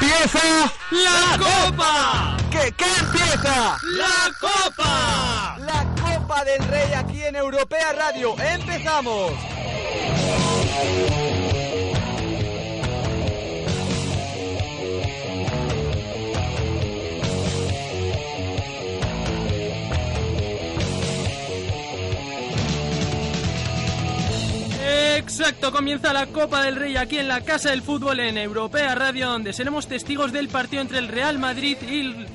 empieza la Copa. ¿Qué, qué empieza? La Copa. La Copa del Rey aquí en Europea Radio. ¡Empezamos! Exacto, comienza la Copa del Rey aquí en la Casa del Fútbol en Europea Radio, donde seremos testigos del partido entre el Real Madrid y el,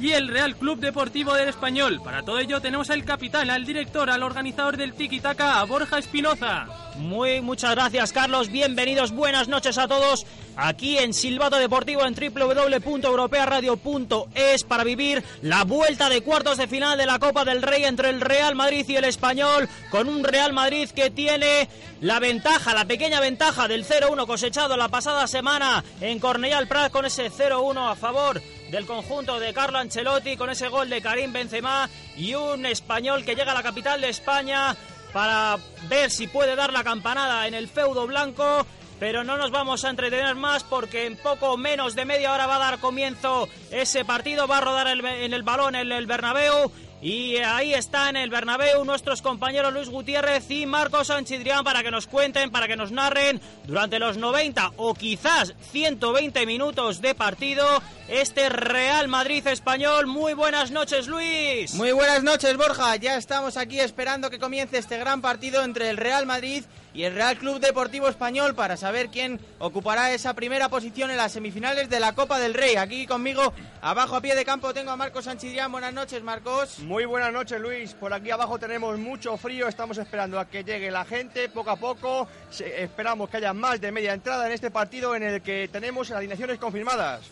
y el Real Club Deportivo del Español. Para todo ello tenemos al capitán, al director, al organizador del Tiki Taka, a Borja Espinoza. Muy muchas gracias Carlos, bienvenidos, buenas noches a todos aquí en Silbato Deportivo en www.europearadio.es para vivir la vuelta de cuartos de final de la Copa del Rey entre el Real Madrid y el Español con un Real Madrid que tiene la ventaja, la pequeña ventaja del 0-1 cosechado la pasada semana en Cornellà Prat con ese 0-1 a favor del conjunto de Carlo Ancelotti con ese gol de Karim Benzema y un español que llega a la capital de España para ver si puede dar la campanada en el feudo blanco. Pero no nos vamos a entretener más porque en poco menos de media hora va a dar comienzo ese partido. Va a rodar el, en el balón en el Bernabéu. Y ahí está en el Bernabéu nuestros compañeros Luis Gutiérrez y Marcos Sanchidrián para que nos cuenten, para que nos narren durante los 90 o quizás 120 minutos de partido este Real Madrid español. Muy buenas noches, Luis. Muy buenas noches, Borja. Ya estamos aquí esperando que comience este gran partido entre el Real Madrid el Real Club Deportivo Español para saber quién ocupará esa primera posición en las semifinales de la Copa del Rey. Aquí conmigo, abajo a pie de campo, tengo a Marcos Sanchidrián. Buenas noches, Marcos. Muy buenas noches, Luis. Por aquí abajo tenemos mucho frío. Estamos esperando a que llegue la gente poco a poco. Esperamos que haya más de media entrada en este partido en el que tenemos alineaciones confirmadas.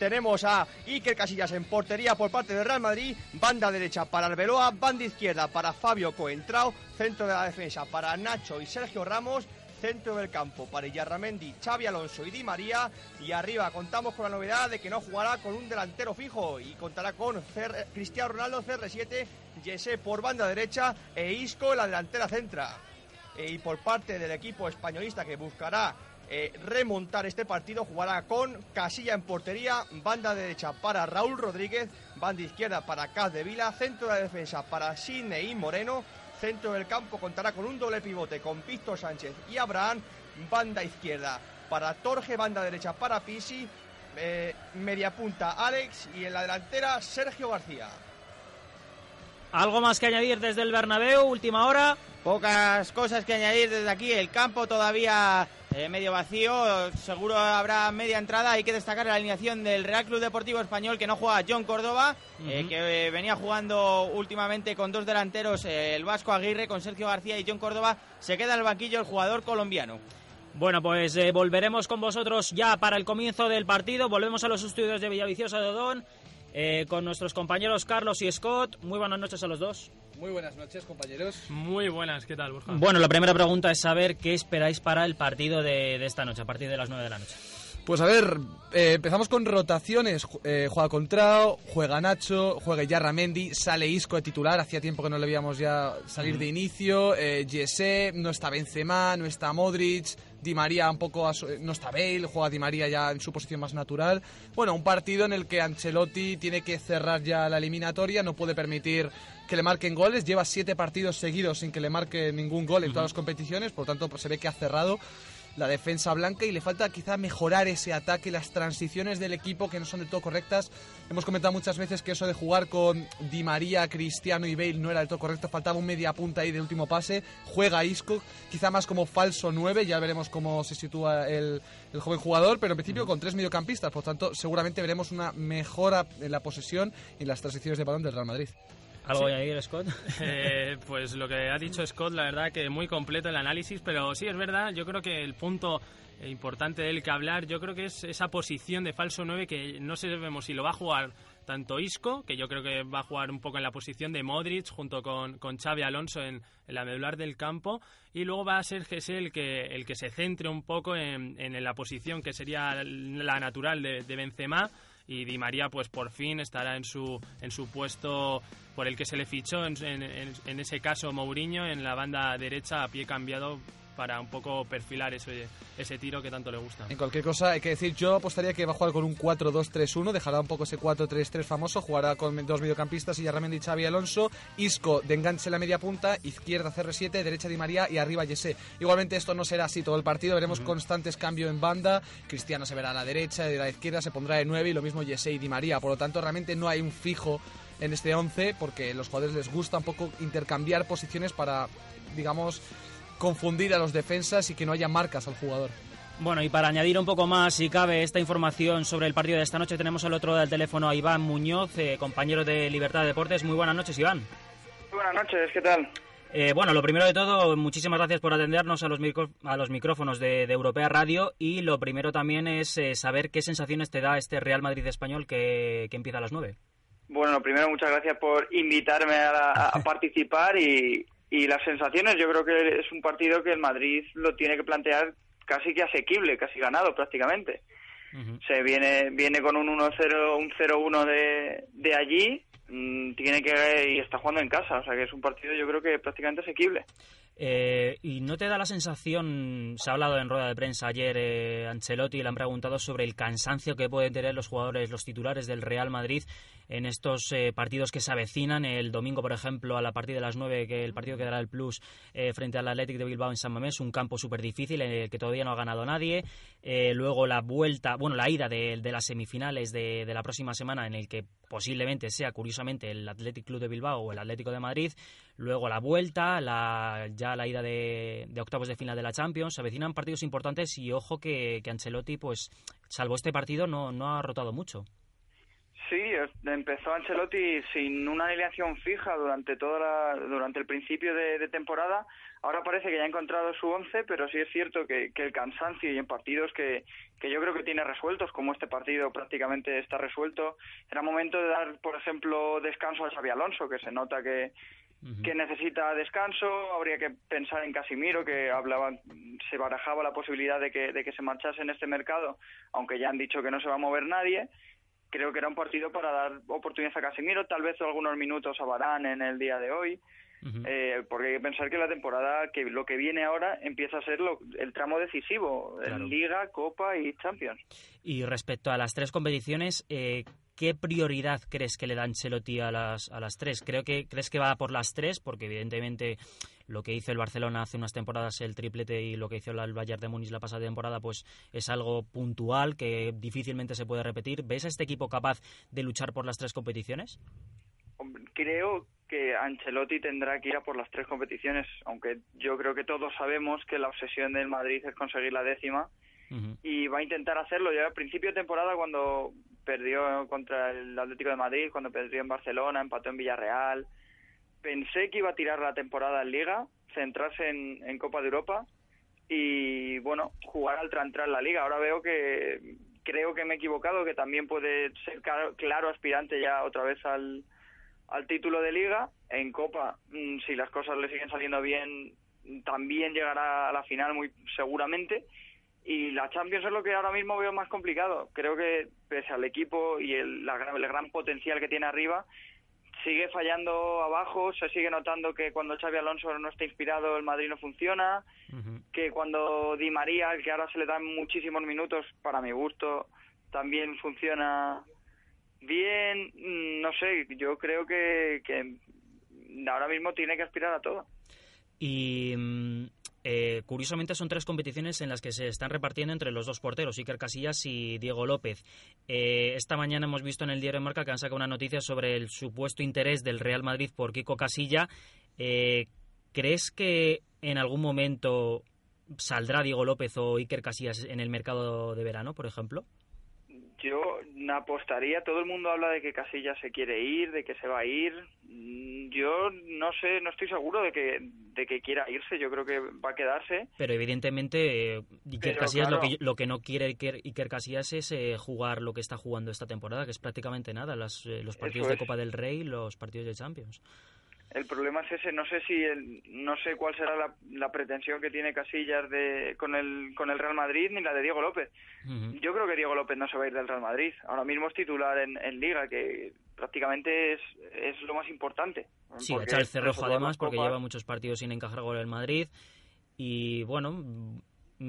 Tenemos a Iker Casillas en portería por parte del Real Madrid, banda derecha para Arbeloa, banda izquierda para Fabio Coentrao, centro de la defensa para Nacho y Sergio Ramos, centro del campo para Illarramendi, Xavi Alonso y Di María y arriba contamos con la novedad de que no jugará con un delantero fijo y contará con Cristiano Ronaldo CR7, Jesse por banda derecha e Isco en la delantera centra. y por parte del equipo españolista que buscará eh, remontar este partido. Jugará con Casilla en portería, banda derecha para Raúl Rodríguez, banda izquierda para Caz de Vila, centro de la defensa para Sidney Moreno, centro del campo contará con un doble pivote con Víctor Sánchez y Abraham, banda izquierda para Torge, banda derecha para Pisi, eh, media punta Alex y en la delantera Sergio García. ¿Algo más que añadir desde el Bernabéu, última hora? Pocas cosas que añadir desde aquí. El campo todavía eh, medio vacío. Seguro habrá media entrada. Hay que destacar la alineación del Real Club Deportivo Español que no juega John Córdoba, eh, que eh, venía jugando últimamente con dos delanteros, el Vasco Aguirre con Sergio García y John Córdoba. Se queda en el banquillo el jugador colombiano. Bueno, pues volveremos con vosotros ya para el comienzo del partido. Volvemos a los estudios de Villaviciosa de Odón con nuestros compañeros Carlos y Scott. Muy buenas noches a los dos. Muy buenas noches, compañeros. Muy buenas, ¿qué tal, Borja? Bueno, la primera pregunta es saber qué esperáis para el partido de, esta noche, a partir de las 9 de la noche. Pues a ver, eh, empezamos con rotaciones. Eh, juega Contrao, juega Nacho, juega Yarra Mendy, sale Isco de titular. Hacía tiempo que no le veíamos ya salir de inicio. Eh, Jesse, no está Benzema, no está Modric. Di María un poco no está Bale, juega Di María ya en su posición más natural. Bueno, un partido en el que Ancelotti tiene que cerrar ya la eliminatoria, no puede permitir que le marquen goles, lleva siete partidos seguidos sin que le marque ningún gol en todas las competiciones, por lo tanto pues, se ve que ha cerrado la defensa blanca y le falta quizá mejorar ese ataque, las transiciones del equipo que no son del todo correctas. Hemos comentado muchas veces que eso de jugar con Di María, Cristiano y Bale no era del todo correcto, faltaba un media punta ahí de último pase, juega Isco, quizá más como falso 9, ya veremos cómo se sitúa el, el joven jugador, pero en principio con tres mediocampistas, por tanto seguramente veremos una mejora en la posesión y las transiciones de balón del Real Madrid. ¿Algo sí. añadir, Scott? Eh, pues lo que ha dicho Scott, la verdad que muy completo el análisis, pero sí es verdad, yo creo que el punto importante del que hablar, yo creo que es esa posición de falso 9 que no sabemos si lo va a jugar tanto Isco, que yo creo que va a jugar un poco en la posición de Modric junto con, con Xavi Alonso en, la medular del campo, y luego va a ser Gese el que, el que se centre un poco en, en la posición que sería la natural de, de Benzema, y Di María pues por fin estará en su en su puesto por el que se le fichó en, en, ese caso Mourinho en la banda derecha a pie cambiado para un poco perfilar ese, ese tiro que tanto le gusta. En cualquier cosa, hay que decir, yo apostaría que va a jugar con un 4-2-3-1, dejará un poco ese 4-3-3 famoso, jugará con dos mediocampistas y Yarramendi y Xavi Alonso, Isco de enganche en la media punta, izquierda CR7, derecha Di María y arriba Yesé. Igualmente esto no será así todo el partido, veremos constantes cambios en banda, Cristiano se verá a la derecha, de la izquierda se pondrá de 9 y lo mismo Yesé y Di María, por lo tanto realmente no hay un fijo en este 11 porque los jugadores les gusta un poco intercambiar posiciones para, digamos, confundir a los defensas y que no haya marcas al jugador. Bueno, y para añadir un poco más, si cabe, esta información sobre el partido de esta noche, tenemos al otro del teléfono a Iván Muñoz, eh, compañero de Libertad de Deportes. Muy buenas noches, Iván. Muy buenas noches, ¿qué tal? Eh, bueno, lo primero de todo, muchísimas gracias por atendernos a los, a los micrófonos de, Europea Radio y lo primero también es eh, saber qué sensaciones te da este Real Madrid español que, que empieza a las nueve. Bueno, primero muchas gracias por invitarme a, participar y, las sensaciones. Yo creo que es un partido que el Madrid lo tiene que plantear casi que asequible, casi ganado prácticamente. Se viene viene con un 1-0, un 0-1 de, de allí, mm, tiene que y está jugando en casa, o sea que es un partido yo creo que prácticamente asequible. Eh, ¿Y no te da la sensación, se ha hablado en rueda de prensa ayer, eh, Ancelotti le han preguntado sobre el cansancio que pueden tener los jugadores, los titulares del Real Madrid en estos eh, partidos que se avecinan? El domingo, por ejemplo, a la partida de las 9, que el partido que dará el Plus frente al Athletic de Bilbao en San Mamés, un campo súper difícil en el que todavía no ha ganado nadie. luego la vuelta, bueno, la ida de, las semifinales de, de la próxima semana en el que posiblemente sea, curiosamente, el Athletic Club de Bilbao o el Atlético de Madrid. Luego la vuelta, la, ya la ida de, octavos de final de la Champions. Se avecinan partidos importantes y ojo que, que Ancelotti, pues, salvo este partido, no, no ha rotado mucho. Sí, empezó Ancelotti sin una alineación fija durante toda durante el principio de, temporada. Ahora parece que ya ha encontrado su once, pero sí es cierto que, el cansancio y en partidos que, que, yo creo que tiene resueltos, como este partido prácticamente está resuelto, era momento de dar, por ejemplo, descanso a Xavi Alonso, que se nota que, que necesita descanso. Habría que pensar en Casimiro, que hablaba, se barajaba la posibilidad de que, de que se marchase en este mercado, aunque ya han dicho que no se va a mover nadie creo que era un partido para dar oportunidad a Casemiro, tal vez algunos minutos a Barán en el día de hoy. Eh, porque hay que pensar que la temporada, que lo que viene ahora, empieza a ser lo, el tramo decisivo, en Liga, Copa y Champions. Y respecto a las tres competiciones, eh, ¿qué prioridad crees que le da Ancelotti a las, a las tres? Creo que, ¿Crees que va por las tres? Porque evidentemente lo que hizo el Barcelona hace unas temporadas, el triplete, y lo que hizo el Bayern de Múnich la pasada temporada, pues es algo puntual que difícilmente se puede repetir. ¿Ves a este equipo capaz de luchar por las tres competiciones? Creo que Ancelotti tendrá que ir a por las tres competiciones, aunque yo creo que todos sabemos que la obsesión del Madrid es conseguir la décima y va a intentar hacerlo. Ya al principio de temporada, cuando perdió contra el Atlético de Madrid, cuando perdió en Barcelona, empató en Villarreal, pensé que iba a tirar la temporada en Liga, centrarse en, Copa de Europa y, bueno, jugar al en la Liga. Ahora veo que creo que me he equivocado, que también puede ser claro, aspirante ya otra vez al, al título de Liga. En Copa, mm, si las cosas le siguen saliendo bien, también llegará a la final muy seguramente. Y la Champions es lo que ahora mismo veo más complicado. Creo que pese al equipo y el, la, el gran potencial que tiene arriba, sigue fallando abajo, se sigue notando que cuando Xavi Alonso no está inspirado el Madrid no funciona, que cuando Di María, el que ahora se le dan muchísimos minutos, para mi gusto, también funciona bien, mm, no sé, yo creo que, que ahora mismo tiene que aspirar a todo. Y mm, eh, curiosamente son tres competiciones en las que se están repartiendo entre los dos porteros, Iker Casillas y Diego López. Eh, esta mañana hemos visto en el diario Marca que han sacado una noticia sobre el supuesto interés del Real Madrid por Kiko Casilla. Eh, ¿Crees que en algún momento saldrá Diego López o Iker Casillas en el mercado de verano, por ejemplo? Yo apostaría, todo el mundo habla de que Casillas se quiere ir, de que se va a ir. Mm, yo no sé, no estoy seguro de que, de que quiera irse, yo creo que va a quedarse. Pero evidentemente eh, Iker Casillas lo, que, lo que no quiere Iker, Casillas es eh, jugar lo que está jugando esta temporada, que es prácticamente nada, las, eh, los partidos de Copa del Rey y los partidos de Champions. El problema es ese, no sé si el, no sé cuál será la, pretensión que tiene Casillas de, con, el, con el Real Madrid ni la de Diego López. Yo creo que Diego López no se va a ir del Real Madrid. Ahora mismo es titular en, Liga, que prácticamente es, es lo más importante. Sí, ha echado el cerrojo además porque lleva muchos partidos sin encajar gol el Madrid. Y bueno,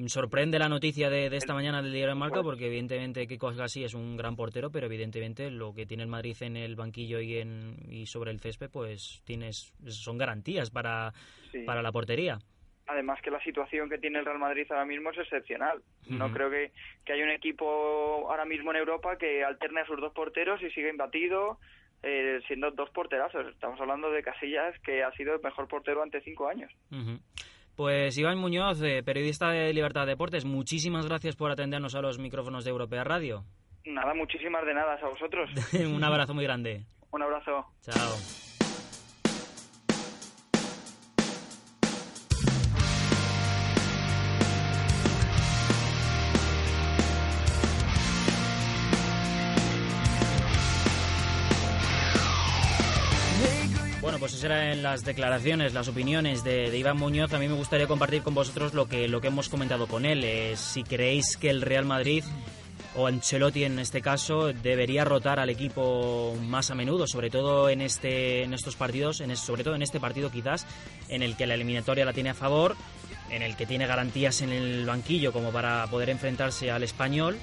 sorprende la noticia de, de esta mañana del diario de Marca porque evidentemente Kiko Asgasi es un gran portero, pero evidentemente lo que tiene el Madrid en el banquillo y, en, y sobre el césped pues tienes son garantías para, Sí. para la portería. Además que la situación que tiene el Real Madrid ahora mismo es excepcional. No creo que, que haya un equipo ahora mismo en Europa que alterne a sus dos porteros y siga imbatido, eh, siendo dos porterazos. Estamos hablando de Casillas, que ha sido el mejor portero ante cinco años. Pues Iván Muñoz, eh, periodista de Libertad Deportes, muchísimas gracias por atendernos a los micrófonos de Europea Radio. Nada, muchísimas de nada a vosotros. un abrazo muy grande. Un abrazo. Chao. Pues esas eran las declaraciones, las opiniones de, Iván Muñoz. A mí me gustaría compartir con vosotros lo que, lo que hemos comentado con él. Eh, si creéis que el Real Madrid o Ancelotti en este caso debería rotar al equipo más a menudo, sobre todo en este en estos partidos, en sobre todo en este partido quizás en el que la eliminatoria la tiene a favor, en el que tiene garantías en el banquillo como para poder enfrentarse al español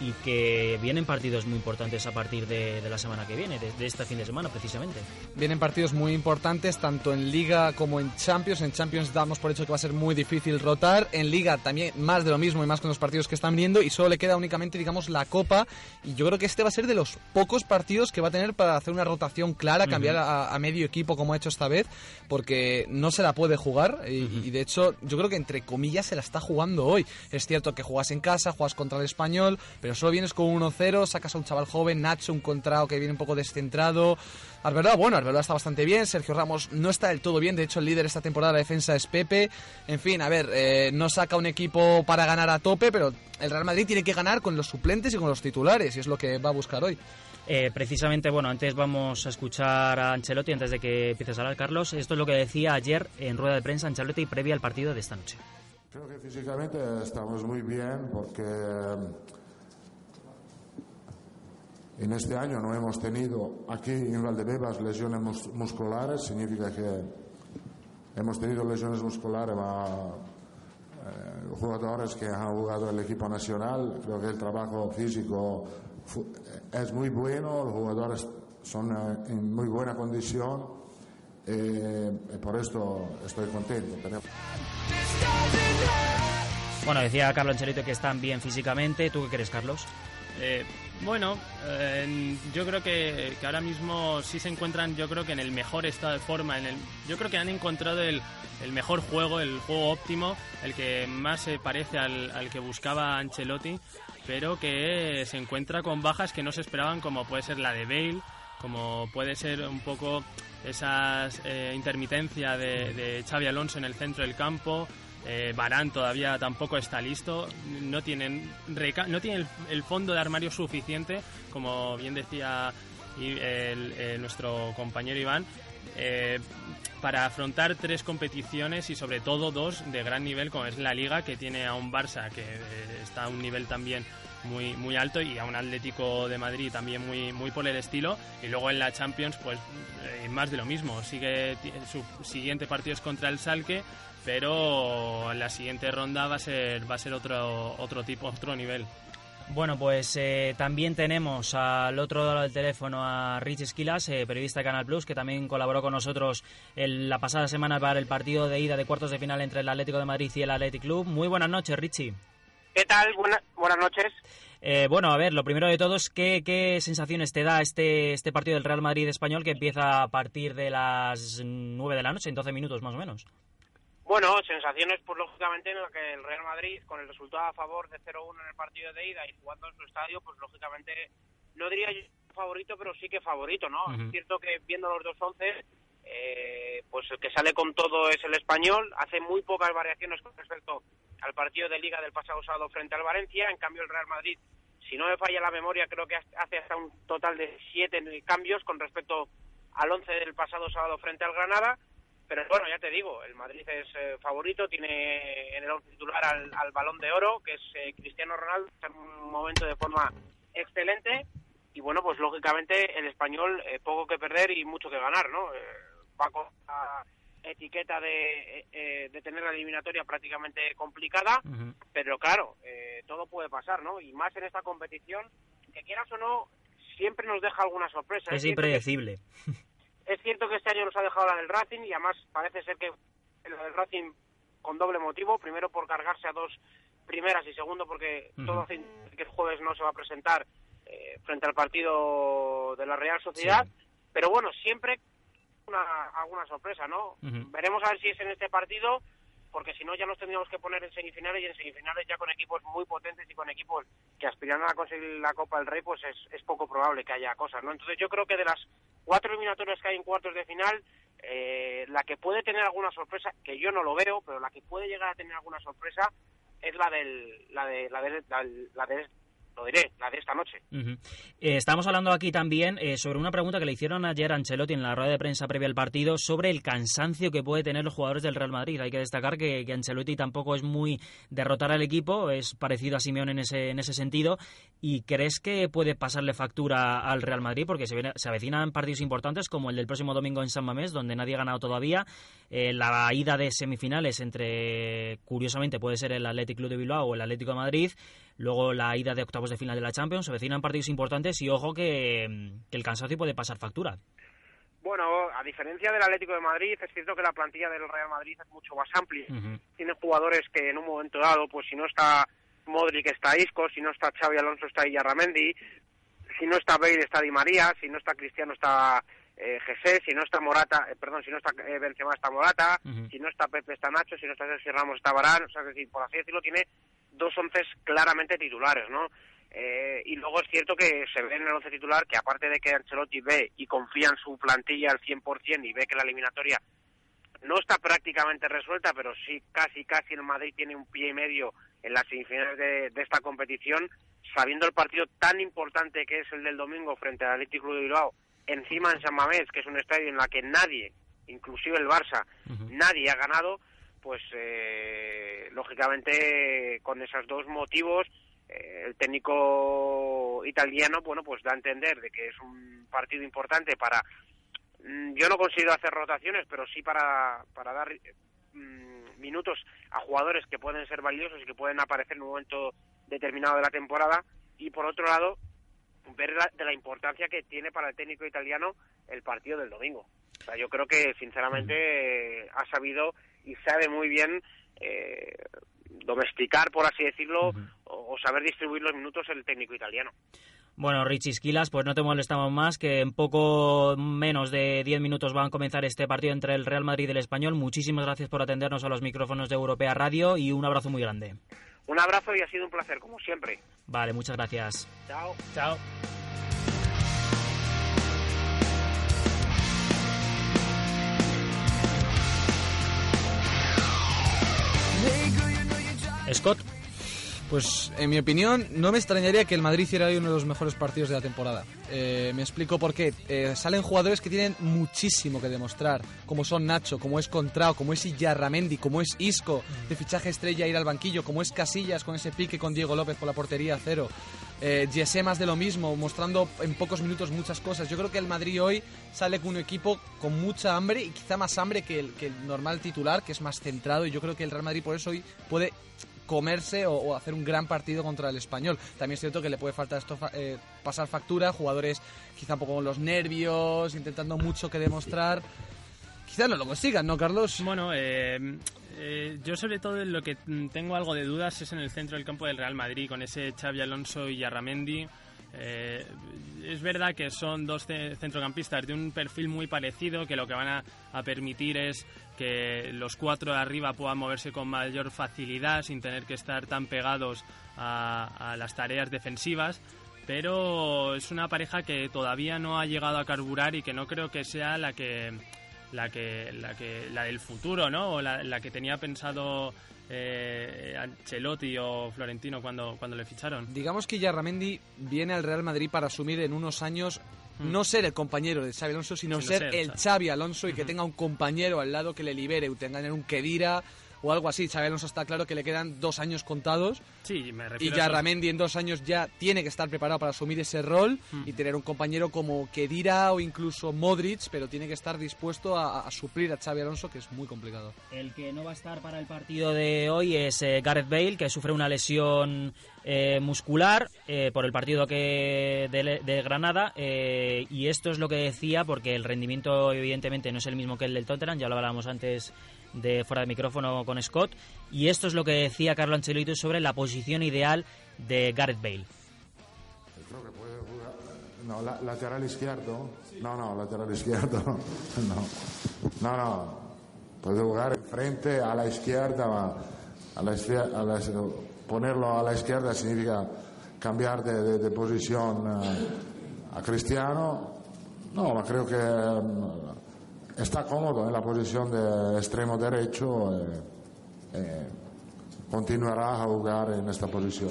y que vienen partidos muy importantes a partir de, de la semana que viene, de, de este fin de semana precisamente. Vienen partidos muy importantes, tanto en Liga como en Champions. En Champions damos por hecho que va a ser muy difícil rotar. En Liga también más de lo mismo y más con los partidos que están viniendo. Y solo le queda únicamente, digamos, la Copa. Y yo creo que este va a ser de los pocos partidos que va a tener para hacer una rotación clara, cambiar a, a medio equipo como ha hecho esta vez, porque no se la puede jugar. Y, y de hecho, yo creo que entre comillas se la está jugando hoy. Es cierto que juegas en casa, juegas contra el español, pero solo vienes con 1-0, sacas a un chaval joven, Nacho, un contrao que viene un poco descentrado. Arbeloa, bueno, Arbeloa está bastante bien, Sergio Ramos no está del todo bien, de hecho el líder esta temporada de la defensa es Pepe. En fin, a ver, eh, no saca un equipo para ganar a tope, pero el Real Madrid tiene que ganar con los suplentes y con los titulares, y es lo que va a buscar hoy. Eh, precisamente, bueno, antes vamos a escuchar a Ancelotti antes de que empieces a hablar, Carlos. Esto es lo que decía ayer en rueda de prensa Ancelotti previa al partido de esta noche. Creo que físicamente estamos muy bien porque en este año no hemos tenido aquí en Valdebebas lesiones mus- musculares, significa que hemos tenido lesiones musculares a eh, jugadores que han jugado el equipo nacional. Creo que el trabajo físico fu- es muy bueno, los jugadores son eh, en muy buena condición eh, y por esto estoy contento. Tenemos- Bueno, decía Carlos Ancelotti que están bien físicamente. ¿Tú qué crees, Carlos? Eh, bueno, eh, yo creo que, ahora mismo sí se encuentran, yo creo que en el mejor estado de forma. En el, yo creo que han encontrado el, el mejor juego, el juego óptimo, el que más se parece al, que buscaba Ancelotti, pero que se encuentra con bajas que no se esperaban, como puede ser la de Bale, como puede ser un poco esa intermitencia de, de Xavi Alonso en el centro del campo. Eh, Barán todavía tampoco está listo, no tienen, no tienen el, el fondo de armario suficiente, como bien decía el- eh, nuestro compañero Iván, eh, para afrontar tres competiciones y sobre todo dos de gran nivel, como es la Liga, que tiene a un Barça que eh, está a un nivel también muy, muy alto y a un Atlético de Madrid también muy, muy por el estilo. Y luego en la Champions, pues eh, más de lo mismo. Sigue su siguiente partido es contra el Salque, pero la siguiente ronda va a ser, va a ser otro, otro tipo, otro nivel. Bueno, pues eh, también tenemos al otro lado del teléfono a Rich Esquilas, eh, periodista de Canal Plus, que también colaboró con nosotros el- la pasada semana para el partido de ida de cuartos de final entre el Atlético de Madrid y el Athletic Club. Muy buenas noches, Richie. ¿Qué tal? Buena- buenas noches. Eh, bueno, a ver, lo primero de todo es ¿qué, qué sensaciones te da este, este partido del Real Madrid español que empieza a partir de las 9 de la noche, en 12 minutos más o menos. Bueno, sensaciones, pues lógicamente en la que el Real Madrid, con el resultado a favor de 0-1 en el partido de ida y jugando en su estadio, pues lógicamente no diría yo favorito, pero sí que favorito, ¿no? Es cierto que viendo los dos once, eh, pues el que sale con todo es el español, hace muy pocas variaciones con respecto al partido de Liga del pasado sábado frente al Valencia, en cambio el Real Madrid, si no me falla la memoria, creo que hace hasta un total de siete cambios con respecto al once del pasado sábado frente al Granada, pero bueno, ya te digo, el Madrid es eh, favorito, tiene en el titular al, al balón de oro, que es eh, Cristiano Ronaldo, está en un momento de forma excelente, y bueno, pues lógicamente el español eh, poco que perder y mucho que ganar, ¿no? Eh, va contra etiqueta de, de tener la eliminatoria prácticamente complicada, pero claro, todo puede pasar, ¿no? Y más en esta competición, que quieras o no, siempre nos deja alguna sorpresa. Es, impredecible. es cierto que este año nos ha dejado la del Racing y además parece ser que la del Racing con doble motivo, primero por cargarse a dos primeras y segundo porque todo hace que el jueves no se va a presentar frente al partido de la Real Sociedad, pero bueno, siempre una, alguna sorpresa, ¿no? Veremos a ver si es en este partido, porque si no ya nos tendríamos que poner en semifinales y en semifinales ya con equipos muy potentes y con equipos que aspiran a conseguir la Copa del Rey, pues es, es poco probable que haya cosas, ¿no? Entonces yo creo que de las cuatro eliminatorias que hay en cuartos de final, eh, la que puede tener alguna sorpresa, que yo no lo veo, pero la que puede llegar a tener alguna sorpresa es la del la de la de, la, la de lo diré, la esta noche. Eh, estamos hablando aquí también eh, sobre una pregunta que le hicieron ayer a Ancelotti en la rueda de prensa previa al partido sobre el cansancio que puede tener los jugadores del Real Madrid. Hay que destacar que, Ancelotti tampoco es muy derrotar al equipo, es parecido a Simeón en ese, en ese sentido. ¿Y crees que puede pasarle factura al Real Madrid? Porque se, se avecinan partidos importantes como el del próximo domingo en San Mamés, donde nadie ha ganado todavía. Eh, la ida de semifinales entre, curiosamente, puede ser el Athletic Club de Bilbao o el Atlético de Madrid. Luego la ida de octavos de final de la Champions, se vecinan partidos importantes y ojo que, el cansancio puede pasar factura. Bueno, a diferencia del Atlético de Madrid, es cierto que la plantilla del Real Madrid es mucho más amplia. Tiene jugadores que en un momento dado, pues si no está Modric está Isco, si no está Xavi Alonso está Iyarramendi, si no está Bale está Di María, si no está Cristiano está eh, si no está Morata, eh, perdón, si no está eh, Benzema está Morata, si no está Pepe está Nacho, si no está Sergio Ramos está Barán, o sea, es decir, por así decirlo, tiene dos once claramente titulares, ¿no? Eh, y luego es cierto que se ve en el once titular que aparte de que Ancelotti ve y confía en su plantilla al 100% y ve que la eliminatoria no está prácticamente resuelta, pero sí casi casi el Madrid tiene un pie y medio en las semifinales de, de esta competición, sabiendo el partido tan importante que es el del domingo frente al Atlético de Bilbao, encima en San Mamés, que es un estadio en la que nadie, inclusive el Barça, nadie ha ganado, pues eh, lógicamente con esos dos motivos eh, el técnico italiano bueno pues da a entender de que es un partido importante para mm, yo no consigo hacer rotaciones pero sí para para dar mm, minutos a jugadores que pueden ser valiosos y que pueden aparecer en un momento determinado de la temporada y por otro lado ver de la importancia que tiene para el técnico italiano el partido del domingo. O sea, yo creo que sinceramente ha sabido y sabe muy bien eh, domesticar, por así decirlo, o, saber distribuir los minutos el técnico italiano. Bueno, Richie Esquilas, pues no te molestamos más, que en poco menos de 10 minutos van a comenzar este partido entre el Real Madrid y el Español. Muchísimas gracias por atendernos a los micrófonos de Europea Radio y un abrazo muy grande. Un abrazo y ha sido un placer, como siempre. Vale, muchas gracias. Chao. Chao. Scott. Pues en mi opinión no me extrañaría que el Madrid hiciera hoy uno de los mejores partidos de la temporada. Eh, me explico por qué. Eh, salen jugadores que tienen muchísimo que demostrar, como son Nacho, como es Contrao, como es Iyarramendi, como es Isco, de fichaje estrella ir al banquillo, como es Casillas con ese pique con Diego López por la portería cero. Eh, más de lo mismo, mostrando en pocos minutos muchas cosas. Yo creo que el Madrid hoy sale con un equipo con mucha hambre y quizá más hambre que el, que el normal titular, que es más centrado. Y yo creo que el Real Madrid por eso hoy puede comerse o, hacer un gran partido contra el español. También es cierto que le puede faltar esto eh, pasar factura, jugadores quizá un poco con los nervios, intentando mucho que demostrar. Quizá no lo consigan, ¿no, Carlos? Bueno, eh, eh, yo sobre todo lo que tengo algo de dudas es en el centro del campo del Real Madrid, con ese Xavi Alonso y Arramendi. Es verdad que son dos centrocampistas de un perfil muy parecido, que lo que van a permitir es que los cuatro de arriba puedan moverse con mayor facilidad sin tener que estar tan pegados a, las tareas defensivas pero es una pareja que todavía no ha llegado a carburar y que no creo que sea la que la que la que la del futuro no o la, que tenía pensado eh, Ancelotti o Florentino cuando, cuando le ficharon. Digamos que Yarramendi viene al Real Madrid para asumir en unos años Mm. no ser el compañero de Xavi Alonso, sino, ser, el Xavi Alonso y que tenga un compañero al lado que le libere, tenga un Kedira o algo así. Xabi Alonso está claro que le quedan dos años contados. Sí, me Y ya a eso. Ramendi en dos años ya tiene que estar preparado para asumir ese rol Mm. y tener un compañero como Kedira o incluso Modric, pero tiene que estar dispuesto a, a suplir a Xavi Alonso, que es muy complicado. El que no va a estar para el partido de hoy es eh, Gareth Bale, que sufre una lesión eh, muscular eh, por el partido que de, de Granada. eh, y esto es lo que decía, porque el rendimiento, evidentemente, no es el mismo que el del Tottenham, ya lo hablábamos antes de fuera de micrófono con Scott. Y esto es lo que decía Carlo Ancelotti sobre la posición ideal de Gareth Bale. Creo que puede jugar. No, la- lateral izquierdo. No, no, lateral izquierdo. No, no. Puede jugar enfrente a la izquierda, ponerlo a la izquierda significa cambiar de, posición eh, a Cristiano. No, ma creo que mm, está cómodo en la posición de extremo derecho. eh, eh, continuará a jugar en esta posición.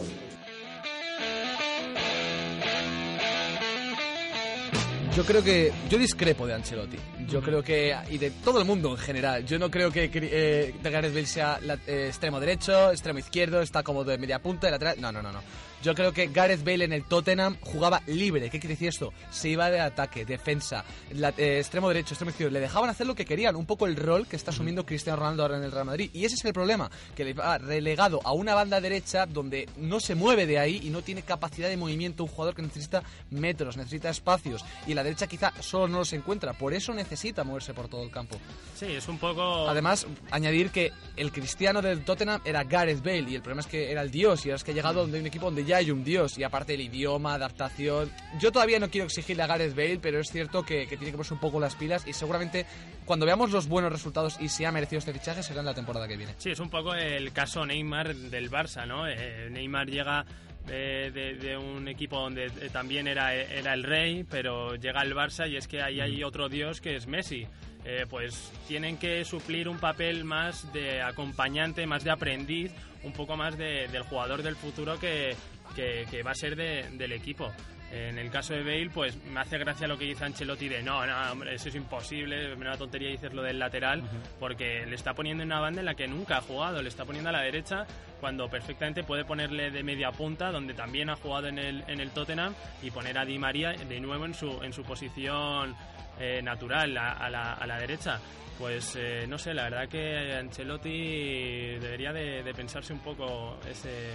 Yo creo que. Yo discrepo de Ancelotti. Yo creo que. Y de todo el mundo en general. Yo no creo que eh, Gareth Bale sea la- eh, extremo derecho, extremo izquierdo, está como de media punta, de lateral. No, no, no, no. Yo creo que Gareth Bale en el Tottenham jugaba libre. ¿Qué quiere decir esto? Se iba de ataque, defensa, la- eh, extremo derecho, extremo izquierdo. Le dejaban hacer lo que querían. Un poco el rol que está asumiendo Cristiano Ronaldo ahora en el Real Madrid. Y ese es el problema. Que le va relegado a una banda derecha donde no se mueve de ahí y no tiene capacidad de movimiento. Un jugador que necesita metros, necesita espacios. Y la derecha quizá solo no los encuentra. Por eso necesita moverse por todo el campo. Sí, es un poco... Además, añadir que el cristiano del Tottenham era Gareth Bale y el problema es que era el dios y ahora es que ha llegado donde hay un equipo donde ya hay un dios y aparte el idioma, adaptación. Yo todavía no quiero exigirle a Gareth Bale, pero es cierto que, que tiene que ponerse un poco las pilas y seguramente cuando veamos los buenos resultados y si ha merecido este fichaje será en la temporada que viene. Sí, es un poco el caso Neymar del Barça, ¿no? Eh, Neymar llega de, de- de un equipo donde eh, también era, era el rey, pero llega al Barça y es que ahí hay otro dios que es Messi. Eh, pues tienen que suplir un papel más de acompañante, más de aprendiz, un poco más de- del jugador del futuro que, que- que va a ser de- del equipo. En el caso de Bale, pues me hace gracia lo que dice Ancelotti de no, no, hombre, eso es imposible, es una tontería dices lo del lateral, porque le está poniendo en una banda en la que nunca ha jugado, le está poniendo a la derecha cuando perfectamente puede ponerle de media punta, donde también ha jugado en el, en el Tottenham, y poner a Di María de nuevo en su, en su posición eh, natural, a, a la, a la derecha. Pues eh, no sé, la verdad que Ancelotti debería de, de pensarse un poco ese,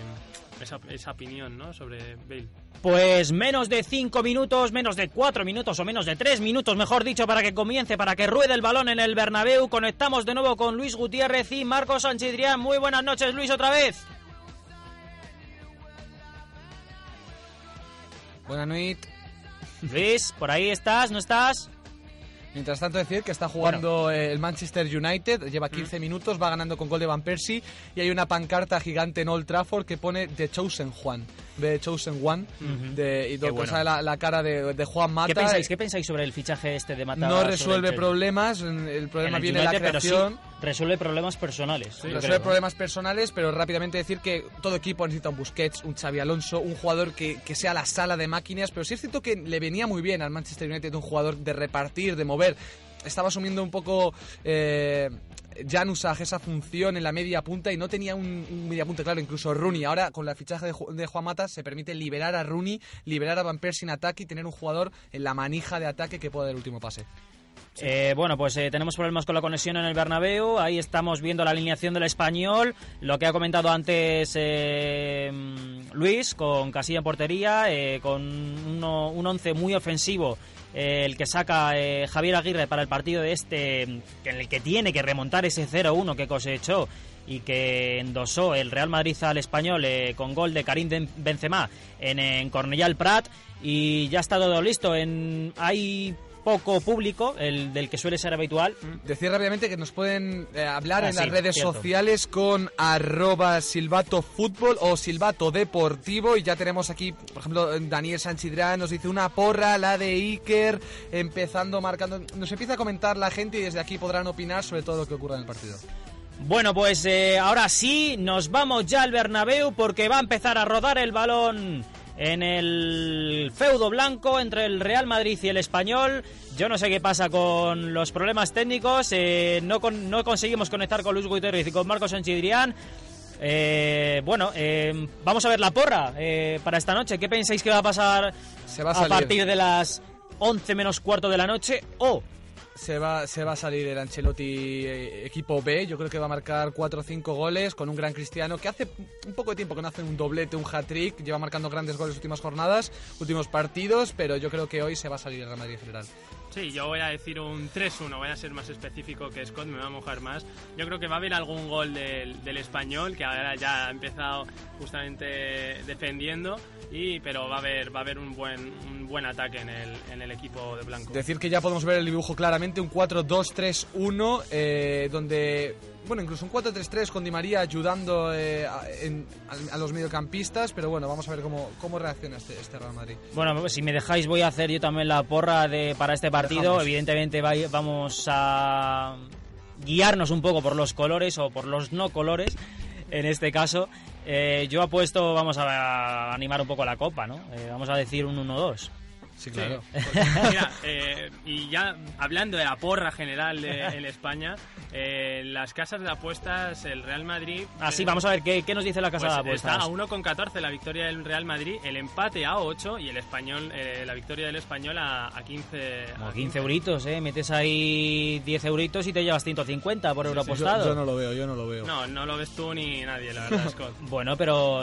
esa, esa opinión ¿no? sobre Bale. Pues menos de 5 minutos, menos de 4 minutos o menos de 3 minutos, mejor dicho, para que comience, para que ruede el balón en el Bernabéu. Conectamos de nuevo con Luis Gutiérrez y Marcos Sanchidrián. Muy buenas noches, Luis, otra vez. Buenas noches. Luis, ¿por ahí estás? ¿No estás? Mientras tanto decir que está jugando eh, el Manchester United, lleva 15 minutos, va ganando con gol de Van Persie y hay una pancarta gigante en Old Trafford que pone The Chosen Juan, The Chosen One, de, y donde bueno. sale la, la cara de, de Juan Mata. ¿Qué pensáis? ¿Qué pensáis sobre el fichaje este de Mata? No resuelve problemas, el problema el viene en la pero sí creación. Resuelve problemas personales. yo resuelve creo. problemas personales, pero rápidamente decir que todo equipo necesita un Busquets, un Xavi Alonso, un jugador que, que sea la sala de máquinas, pero sí es cierto que le venía muy bien al Manchester United un jugador de repartir, de mover. Estaba asumiendo un poco eh, Jan Usaj esa función en la media punta y no tenía un, un media punta claro, incluso Rooney. Ahora con la fichaje de, de Juan Mata se permite liberar a Rooney, liberar a Van Persie en ataque y tener un jugador en la manija de ataque que pueda dar el último pase. Eh, bueno, pues eh, tenemos problemas con la conexión en el Bernabéu. Ahí estamos viendo la alineación del español. Lo que ha comentado antes eh, Luis, con Casilla en portería, eh, con uno- un once muy ofensivo. eh, el que saca eh, Javier Aguirre para el partido de este, en el que tiene que remontar ese 0-1 que cosechó y que endosó el Real Madrid al español con gol de Karim Ben- Benzema en, en Cornellà Prat y ya está todo listo. En, hay poco público, el del que suele ser habitual. Decir rápidamente que nos pueden eh, hablar Ah, en sí, las redes cierto. sociales con arroba silbato fútbol o silbato deportivo y ya tenemos aquí, por ejemplo, Daniel Sanchidrán nos dice una porra, la de Iker, empezando marcando, nos empieza a comentar la gente y desde aquí podrán opinar sobre todo lo que ocurra en el partido. Bueno, pues eh, ahora sí, nos vamos ya al Bernabéu porque va a empezar a rodar el balón en el feudo blanco entre el Real Madrid y el Español. Yo no sé qué pasa con los problemas técnicos. Eh, no, no conseguimos conectar con Luis Gutiérrez y con Marcos Sanchidrián. Eh, bueno, eh, vamos a ver la porra eh, para esta noche. ¿Qué pensáis que va a pasar Se va a partir de las 11 menos cuarto de la noche? O Se va, se va a salir el Ancelotti eh, equipo B. Yo creo que va a marcar 4 o 5 goles con un gran Cristiano que hace un poco de tiempo que no hace un doblete, un hat-trick. Lleva marcando grandes goles últimas jornadas, últimos partidos, pero yo creo que hoy se va a salir el Real Madrid en general. Sí, yo voy a decir un 3-1, voy a ser más específico que Scott, me va a mojar más. Yo creo que va a haber algún gol del, del español, que ahora ya ha empezado justamente defendiendo, y, pero va a haber, va a haber un, buen, un buen ataque en el, en el equipo de Blanco. Decir que ya podemos ver el dibujo claramente, un 4-2-3-1, eh, donde, bueno, incluso un 4-3-3 con Di María ayudando eh, a, en- a- a los mediocampistas, pero bueno, vamos a ver cómo, cómo reacciona este, este Real Madrid. Bueno, pues si me dejáis voy a hacer yo también la porra de, para este partido. Dejamos. Evidentemente vamos a guiarnos un poco por los colores o por los no colores, en este caso. Eh, yo apuesto, vamos a animar un poco la copa, ¿no? Eh, vamos a decir un 1-2. Sí, claro. Mira, eh, y ya hablando de la porra general de, en España, eh, las casas de apuestas, el Real Madrid... Así, eh, vamos a ver qué, qué nos dice la casa pues de apuestas. Está a 1,14 la victoria del Real Madrid, el empate a 8 y el español, eh, la victoria del español a, a 15. Como 15 euritos, ¿eh? Metes ahí 10 euritos y te llevas 150 por euro apostado. Yo, yo no lo veo, yo no lo veo. No, no lo ves tú ni nadie, la verdad, Scott. Bueno, pero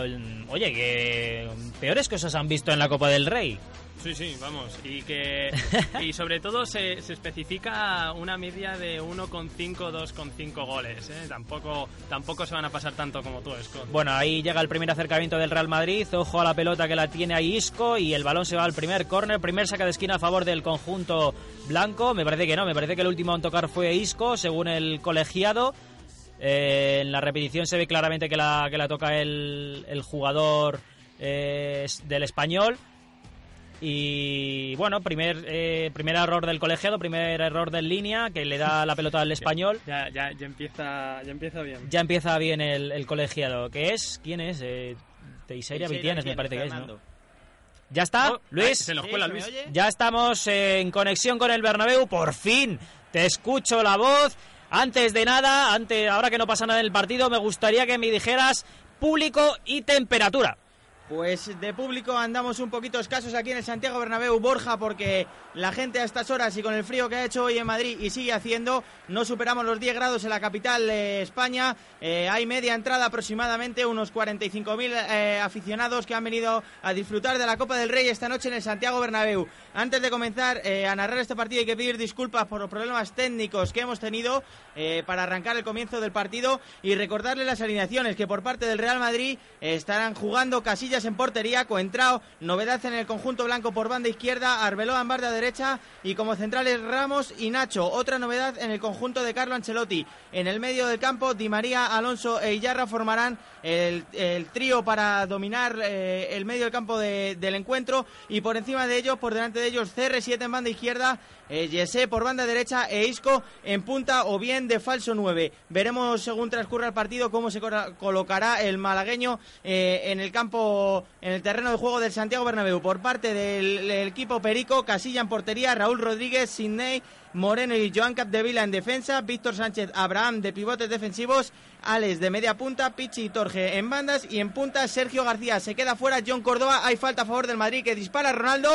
oye, que peores cosas han visto en la Copa del Rey. Sí, sí, vamos. Y que y sobre todo se, se especifica una media de 1,5, 2,5 goles. ¿eh? Tampoco, tampoco se van a pasar tanto como tú, Scott. Bueno, ahí llega el primer acercamiento del Real Madrid. Ojo a la pelota que la tiene ahí Isco y el balón se va al primer córner. Primer saca de esquina a favor del conjunto blanco. Me parece que no, me parece que el último en tocar fue Isco, según el colegiado. Eh, en la repetición se ve claramente que la, que la toca el, el jugador eh, del español. Y bueno, primer, eh, primer error del colegiado, primer error del línea que le da la pelota al español. Ya, ya, ya, empieza, ya empieza bien. Ya empieza bien el, el colegiado. ¿Qué es? ¿Quién es? Eh, Teixeira Vitienes, me parece que es. ¿no? ¿Ya está, Oh, Luis? se nos cuela ¿se me Luis. Ya estamos en conexión con el Bernabéu, por fin. Te escucho la voz. Antes de nada, antes, ahora que no pasa nada en el partido, me gustaría que me dijeras público y temperatura. Pues de público andamos un poquito escasos aquí en el Santiago Bernabéu, Borja, porque la gente a estas horas y con el frío que ha hecho hoy en Madrid y sigue haciendo, no superamos los 10 grados en la capital de España. Eh, hay media entrada aproximadamente, unos 45.000 eh, aficionados que han venido a disfrutar de la Copa del Rey esta noche en el Santiago Bernabéu. Antes de comenzar eh, a narrar este partido hay que pedir disculpas por los problemas técnicos que hemos tenido eh, para arrancar el comienzo del partido y recordarle las alineaciones que por parte del Real Madrid estarán jugando Casillas en portería, Coentrao, novedad en el conjunto blanco por banda izquierda, Arbeloa en banda derecha y como centrales Ramos y Nacho. Otra novedad en el conjunto de Carlo Ancelotti. En el medio del campo, Di María, Alonso e Iyarra formarán el, el trío para dominar eh, el medio del campo de- del encuentro y por encima de ellos, por delante de ellos, CR7 en banda izquierda, eh, Yesé por banda derecha e Isco en punta o bien de falso 9. Veremos según transcurra el partido cómo se colocará el malagueño eh, en el campo, en el terreno de juego del Santiago Bernabéu. Por parte del, equipo Perico, Casilla en portería, Raúl Rodríguez, Sidney, Moreno y Joan Capdevila en defensa, Víctor Sánchez, Abraham de pivotes defensivos, Alex de media punta, Pichi y Torge en bandas y en punta Sergio García. Se queda fuera John Córdoba, hay falta a favor del Madrid que dispara Ronaldo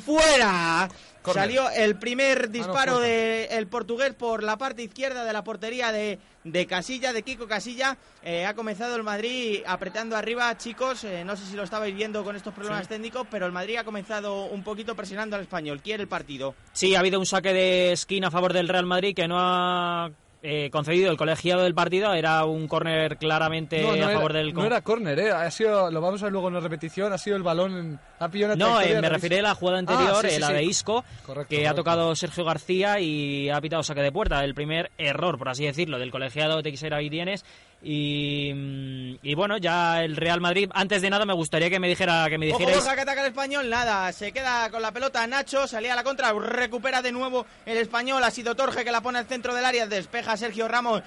fuera. Córner. Salió el primer disparo fuerza. del portugués por la parte izquierda de la portería de, de Casilla, de Kiko Casilla. Eh, ha comenzado el Madrid apretando arriba, chicos. eh, no sé si lo estabais viendo con estos problemas técnicos, pero el Madrid ha comenzado un poquito presionando al español. Quiere el partido. Sí, ha habido un saque de esquina a favor del Real Madrid que no ha eh, concedido el colegiado del partido. Era un córner claramente No, no a era, favor del... no era córner, ¿eh? Ha sido, lo vamos a ver luego en la repetición, ha sido el balón, ha pillado No, eh, me referiré a la jugada anterior, Ah, sí, eh, sí, la sí. de Isco, Correcto, que ha tocado Sergio García y ha pitado saque de puerta. El primer error, por así decirlo, del colegiado Teixeira Vitienes. Y, mm, y bueno, ya el Real Madrid, antes de nada me gustaría que me dijera que me Ojo, dijerais... Borja, que ataca el español, nada, se queda con la pelota Nacho, salía a la contra, recupera de nuevo el español, ha sido Torge que la pone al centro del área, despeja Sergio Ramos,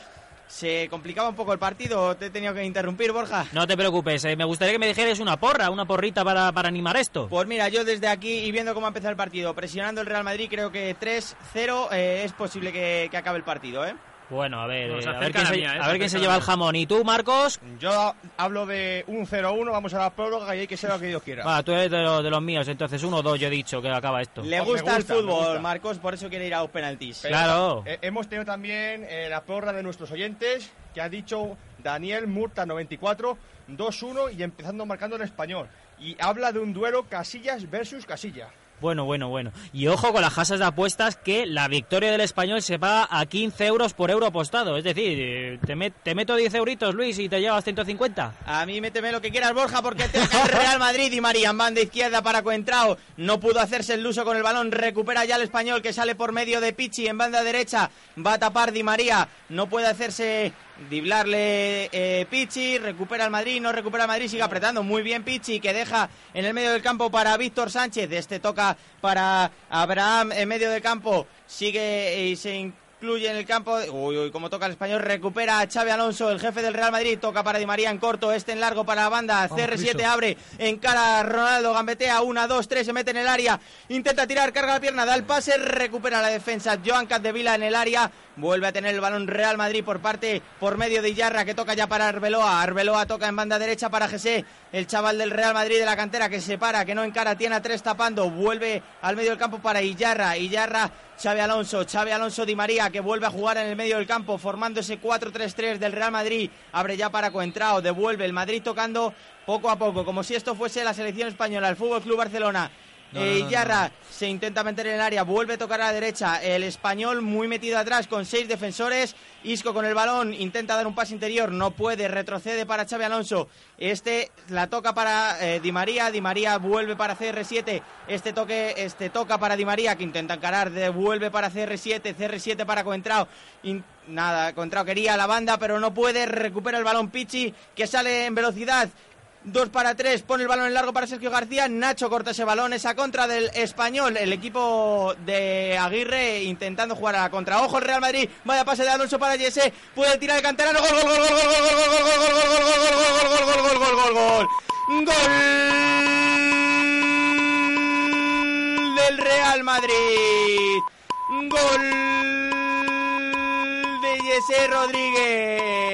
se complicaba un poco el partido. Te he tenido que interrumpir, Borja. No te preocupes, eh, me gustaría que me dijeras una porra, una porrita para, para animar esto. Pues mira, yo desde aquí y viendo cómo ha empezado el partido, presionando el Real Madrid, creo que 3-0 eh, es posible que, que acabe el partido, ¿eh? Bueno, a ver, eh, a ver quién, se, mía, eh, a ver quién se lleva el jamón. ¿Y tú, Marcos? Yo hablo de un 0-1, vamos a la prórroga y hay que ser lo que Dios quiera. Ah, tú eres de, los- de los míos, entonces uno o dos yo he dicho que acaba esto. Le Pues me gusta, gusta, el fútbol, gusta. Marcos, por eso quiere ir a los penaltis. Pero Claro. eh, hemos tenido también eh, la prórroga de nuestros oyentes, que ha dicho Daniel Murta 94, 2-1 y empezando marcando el español. Y habla de un duelo Casillas versus Casilla. Bueno, bueno, bueno. Y ojo con las casas de apuestas que la victoria del español se paga a 15 euros por euro apostado. Es decir, eh, te, te meto 10 euritos, Luis, y te llevas 150. A mí méteme lo que quieras, Borja, porque tengo el Real Madrid y María en banda izquierda para Coentrao. No pudo hacerse el luso con el balón. Recupera ya el español que sale por medio de Pichi en banda derecha. Va a tapar Di María. No puede hacerse driblarle eh, Pichi. Recupera el Madrid. No recupera el Madrid. Sigue apretando muy bien Pichi que deja en el medio del campo para Víctor Sánchez. Este toca para Abraham en medio del campo. Sigue y se incluye en el campo. Uy, uy, como toca el español, recupera a Xavi Alonso, el jefe del Real Madrid. Toca para Di María en corto, este en largo para la banda. Vamos, CR7 Cristo. abre, encara a Ronaldo, gambetea, una, dos, tres, se mete en el área. Intenta tirar, carga la pierna, da el pase, recupera la defensa. Joan Capdevila en el área. Vuelve a tener el balón Real Madrid por parte, por medio de Iyarra, que toca ya para Arbeloa. Arbeloa toca en banda derecha para Gesé, el chaval del Real Madrid de la cantera que se para, que no encara, tiene a tres tapando. Vuelve al medio del campo para Iyarra. Iyarra, Xavi Alonso, Xavi Alonso Di María, que vuelve a jugar en el medio del campo, formando ese 4-3-3 del Real Madrid. Abre ya para Coentrao, devuelve el Madrid tocando poco a poco, como si esto fuese la selección española, el Fútbol Club Barcelona. No, Eh, no, Iyarra se intenta meter en el área, vuelve a tocar a la derecha. El español muy metido atrás con seis defensores. Isco con el balón, intenta dar un pase interior, no puede, retrocede para Xavi Alonso. Este la toca para eh, Di María, Di María vuelve para CR7. Este toque, este toca para Di María que intenta encarar, devuelve para CR7, CR7 para Coentrao. In- nada, Coentrao quería la banda, pero no puede, recupera el balón Pichi que sale en velocidad. Dos para tres, pone el balón en largo para Sergio García. Nacho corta ese balón, esa contra del español. El equipo de Aguirre intentando jugar a la contra. Ojo el Real Madrid, vaya pase de Alonso para Jesse. Puede tirar el canterano. Gol, gol, gol, gol, gol, gol, gol, gol, gol, gol, gol, gol, gol, gol, gol, gol, gol, gol, gol. Gol del Real Madrid. Gol de Jesse Rodríguez.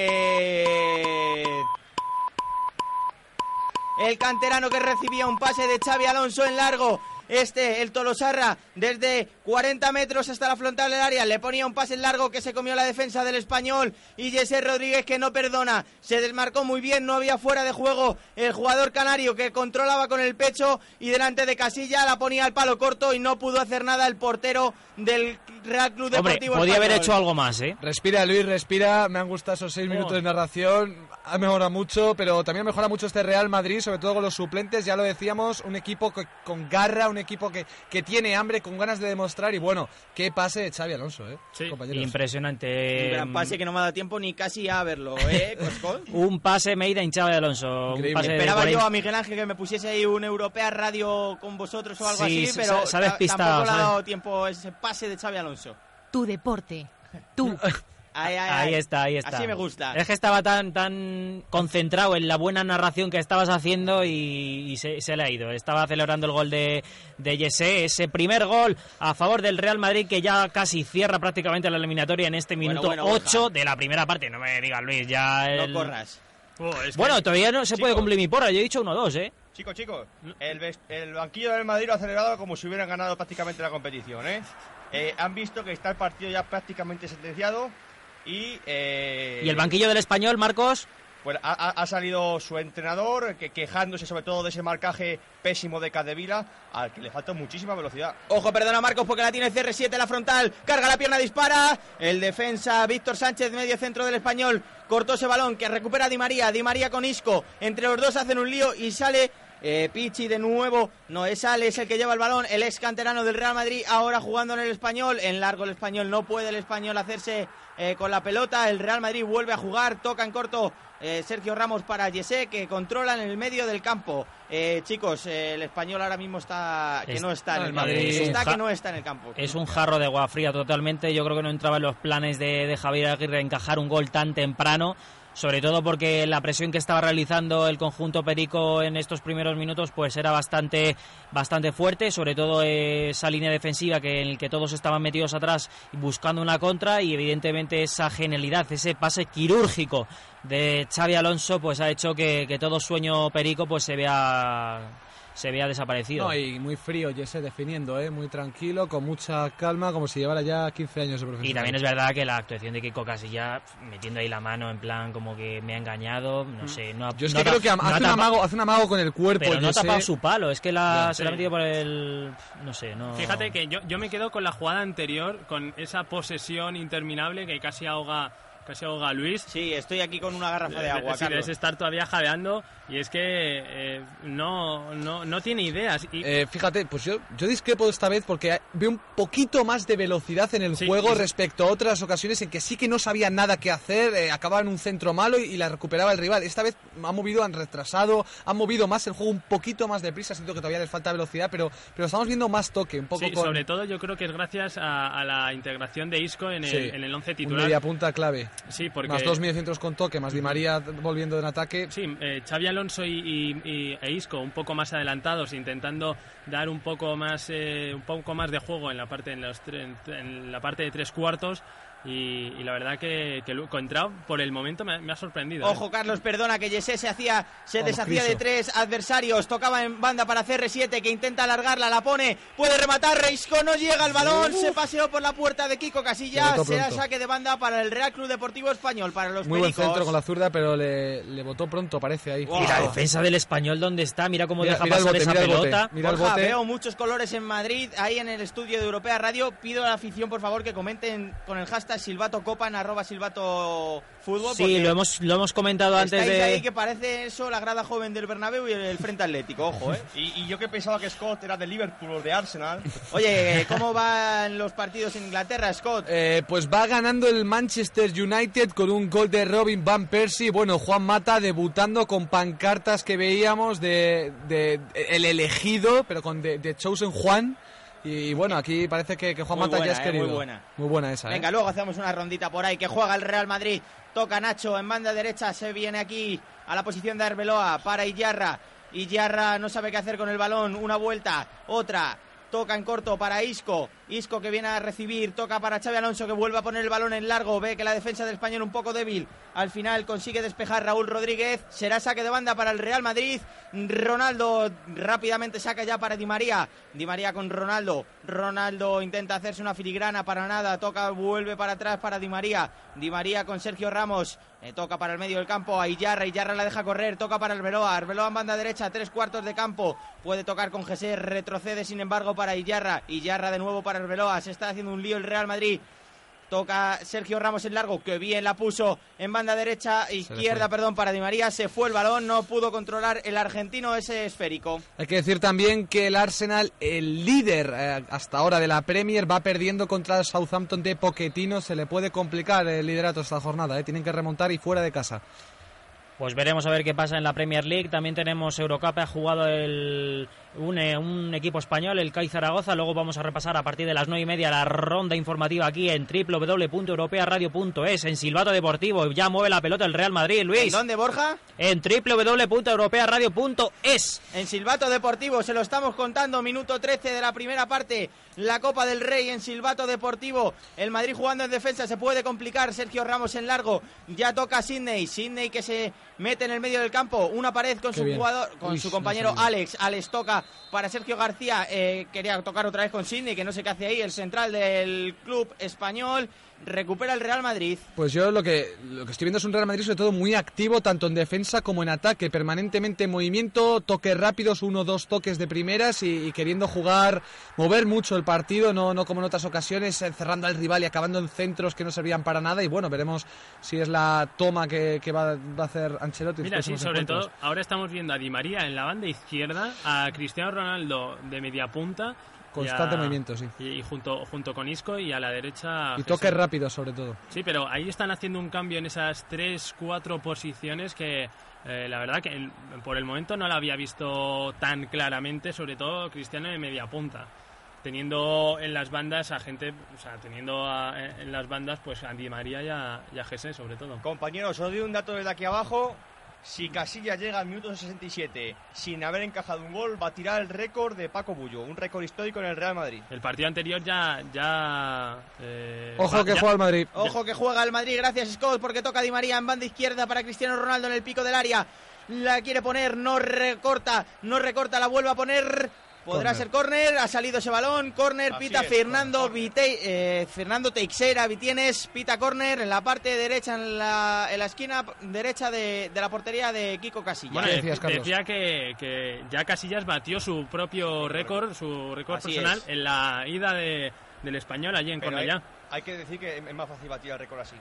El canterano que recibía un pase de Xavi Alonso en largo. Este, el Tolosarra, desde 40 metros hasta la frontal del área, le ponía un pase largo que se comió la defensa del español. Y Jesse Rodríguez que no perdona, se desmarcó muy bien, no había fuera de juego el jugador canario que controlaba con el pecho y delante de Casilla la ponía al palo corto y no pudo hacer nada el portero del Real Club Hombre, Deportivo podía haber hecho algo más, ¿eh? Respira, Luis, respira. Me han gustado esos seis minutos de narración. Ha mejorado mucho, pero también mejora mucho este Real Madrid, sobre todo con los suplentes. Ya lo decíamos, un equipo que- con garra, un equipo que, que tiene hambre, con ganas de demostrar. Y bueno, qué pase de Xavi Alonso, ¿eh? Sí, compañeros. Impresionante. Un gran pase que no me ha dado tiempo ni casi a verlo, ¿eh? Un pase made in Xavi Alonso. Un pase Esperaba yo a Miguel Ángel que me pusiese ahí un Europea Radio con vosotros o algo Sí, así, pero ta- despistado, tampoco le ha ¿sabes? dado tiempo ese pase de Xavi Alonso. Tu deporte. Tú. Ahí, ahí, Ahí está, ahí está. Así me gusta. Es que estaba tan tan concentrado en la buena narración que estabas haciendo y, y se, se le ha ido. Estaba celebrando el gol de, de Jesse, ese primer gol a favor del Real Madrid que ya casi cierra prácticamente la eliminatoria en este Bueno, minuto bueno, 8 Borja. de la primera parte. No me digas, Luis, ya... No el- corras. Oh, es que- Bueno, todavía no se puede Chico. cumplir mi porra. Yo he dicho 1-2, ¿eh? Chicos, chicos, el, el banquillo del Madrid lo ha celebrado como si hubieran ganado prácticamente la competición, ¿eh? Eh, han visto que está el partido ya prácticamente sentenciado y... eh, Y el banquillo del español, Marcos. Pues ha, ha- ha salido su entrenador que, quejándose sobre todo de ese marcaje pésimo de Cadevila, al que le falta muchísima velocidad. Ojo, perdona Marcos porque la tiene CR7 en la frontal. Carga la pierna, dispara. El defensa Víctor Sánchez, medio centro del español. Cortó ese balón que recupera Di María. Di María con Isco. Entre los dos hacen un lío y sale Eh, Pichi de nuevo, no es Ale, es el que lleva el balón, el ex canterano del Real Madrid, ahora jugando en el español, en largo el español, no puede el español hacerse eh, con la pelota, el Real Madrid vuelve a jugar, toca en corto eh, Sergio Ramos para Yesé, que controlan en el medio del campo. Chicos, el español ahora mismo está que no está en el. Madrid es un Está que no está en el campo. Es un jarro de agua fría totalmente. Yo creo que no entraba en los planes de, de Javier Aguirre encajar un gol tan temprano. Sobre todo porque la presión que estaba realizando el conjunto Perico en estos primeros minutos pues era bastante, bastante fuerte, sobre todo esa línea defensiva que, en el que todos estaban metidos atrás buscando una contra y evidentemente esa genialidad, ese pase quirúrgico de Xavi Alonso pues ha hecho que, que todo sueño Perico pues se vea, se vea desaparecido. No, y muy frío, Jesse, definiendo, ¿eh? muy tranquilo, con mucha calma, como si llevara ya 15 años de profesional. Y también es verdad que la actuación de Kiko Casilla metiendo ahí la mano en plan como que me ha engañado, no sé, no ha, Yo es no que creo que hace, no un amago, hace un amago con el cuerpo, pero no ha tapado su palo, es que la, se la ha metido por el... no sé, no... Fíjate que yo, yo me quedo con la jugada anterior, con esa posesión interminable que casi ahoga, casi ahoga a Luis. Sí, estoy aquí con una garrafa de agua, Sí, debes estar todavía jadeando y es que eh, no, no, no tiene ideas. Y, Eh, fíjate, pues yo, yo discrepo esta vez porque veo un poquito más de velocidad en el Sí, juego respecto a otras ocasiones en que sí que no sabía nada qué hacer, eh, acababa en un centro malo y, y la recuperaba el rival. Esta vez ha movido, han retrasado, han movido más el juego un poquito más deprisa. Siento que todavía les falta velocidad, pero, pero estamos viendo más toque, un poco sí, con sobre todo yo creo que es gracias a, a la integración de Isco en el, Sí, en el once titular. media punta clave. Sí, porque Más dos mediocentros con toque, más Di María volviendo en ataque. Sí, eh, Xavi Alonso y, y- e Isco un poco más adelantados, intentando dar un poco más, eh, un poco más de juego en la parte en, los en- en la parte de tres cuartos y, y la verdad que, que lo Contrao por el momento me, ha- me ha sorprendido. ¿eh? Ojo, Carlos, perdona que Yesé se hacía, se Vamos, deshacía de Criso. tres adversarios, tocaba en banda para CR7 que intenta alargarla, la pone, puede rematar, Reisco no llega al balón, Uf. se paseó por la puerta de Kiko Casillas, será saque de banda para el Real Club Deportivo Español, para los Muy buen Pericos. centro con la zurda, pero le, le botó pronto, parece ahí. Y la defensa del español, ¿dónde está? Mira cómo Mira- deja mira el pasar bote, esa mira el bote, pelota. mira el Borja, bote. veo muchos colores en Madrid, ahí en el estudio de Europea Radio. Pido a la afición, por favor, que comenten con el hashtag Silvato Copa en arroba Silvato Fútbol. Sí, lo hemos, lo hemos comentado antes de... ahí que parece eso la grada joven del Bernabéu y el Frente Atlético, ojo, ¿eh? Y, y yo que pensaba que Scott era de Liverpool o de Arsenal. Oye, ¿cómo van los partidos en Inglaterra, Scott? Eh, pues va ganando el Manchester United con un gol de Robin Van Persie. Bueno, Juan Mata debutando con pancartas que veíamos de, de- el elegido, pero con de, de Chosen Juan. Y bueno, aquí parece que, que Juan Mata buena, ya es eh, querido. muy buena. Muy buena esa, ¿eh? Venga, luego hacemos una rondita por ahí que juega el Real Madrid. Toca Nacho en banda derecha, se viene aquí a la posición de Arbeloa para Iyarra. Iyarra no sabe qué hacer con el balón, una vuelta, otra. Toca en corto para Isco. Isco que viene a recibir. Toca para Xavi Alonso que vuelve a poner el balón en largo. Ve que la defensa del español un poco débil. Al final consigue despejar Raúl Rodríguez. Será saque de banda para el Real Madrid. Ronaldo rápidamente saca ya para Di María. Di María con Ronaldo. Ronaldo intenta hacerse una filigrana para nada. Toca, vuelve para atrás para Di María. Di María con Sergio Ramos. Eh, toca para el medio del campo a Iyarra. Iyarra la deja correr. Toca para Arbeloa. Arbeloa en banda derecha. Tres cuartos de campo. Puede tocar con José. Retrocede sin embargo para Iyarra. Iyarra de nuevo para Arbeloa. Se está haciendo un lío el Real Madrid. Toca Sergio Ramos en largo, que bien la puso en banda derecha, izquierda, perdón, para Di María. Se fue el balón, no pudo controlar el argentino ese esférico. Hay que decir también que el Arsenal, el líder eh, hasta ahora de la Premier, va perdiendo contra el Southampton de Poquetino. Se le puede complicar el liderato esta jornada. ¿eh? Tienen que remontar y fuera de casa. Pues veremos a ver qué pasa en la Premier League. También tenemos Eurocup, ha jugado el, un, eh, un equipo español, el CAI Zaragoza. Luego vamos a repasar a partir de las nueve y media la ronda informativa aquí en www.europearadio.es, en Silbato Deportivo. Ya mueve la pelota el Real Madrid, ¿En Luis. dónde, Borja? En www.europearadio.es. En Silbato Deportivo, se lo estamos contando, minuto 13 de la primera parte, la Copa del Rey en Silbato Deportivo, el Madrid jugando en defensa, se puede complicar, Sergio Ramos en largo, ya toca Sidney, Sidney que se mete en el medio del campo, una pared con Qué su bien. jugador, con Uy, su compañero. Alex, Alex toca para Sergio García, eh, quería tocar otra vez con Sidney, que no sé qué hace ahí, el central del club español, recupera el Real Madrid. Pues yo lo que, lo que estoy viendo es un Real Madrid sobre todo muy activo, tanto en defensa como en ataque, permanentemente en movimiento, toques rápidos, uno o dos toques de primeras y, y queriendo jugar, mover mucho el partido, no, no como en otras ocasiones, eh, cerrando al rival y acabando en centros que no servían para nada. Y bueno, veremos si es la toma que, que va, va a hacer Ancelotti. Mira, sí, sobre encuentros. todo, ahora estamos viendo a Di María en la banda izquierda, a Cristiano Ronaldo de media punta. Constante a- movimiento, sí. Y, y junto, junto con Isco y a la derecha. Y Jesús. toques rápidos sobre todo. Sí, pero ahí están haciendo un cambio en esas tres, cuatro posiciones que eh, la verdad que el- por el momento no la había visto tan claramente, sobre todo Cristiano de media punta. Teniendo en las bandas a gente, o sea, teniendo a- en las bandas pues a Di María y a, y a Jesé sobre todo. Compañeros, os doy un dato desde aquí abajo. Si Casillas llega al minuto 67 sin haber encajado un gol, va a tirar el récord de Paco Bullo, un récord histórico en el Real Madrid. El partido anterior ya... ya eh, Ojo va- que ya- juega el Madrid. Ojo que juega el Madrid, gracias Scott, porque toca Di María en banda izquierda para Cristiano Ronaldo en el pico del área. La quiere poner, no recorta, no recorta, la vuelve a poner. Podrá ser córner, ha salido ese balón, córner, pita es, Fernando córner. Vite- eh, Fernando Teixeira Vitienes, pita córner en la parte derecha, en la, en la esquina derecha de, de la portería de Kiko Casillas. Bueno, decía que, que ya Casillas batió su propio récord, su récord Así personal es. en la ida de, del español allí en Pero hay, Cornellá. hay que decir que es más fácil batir el récord así.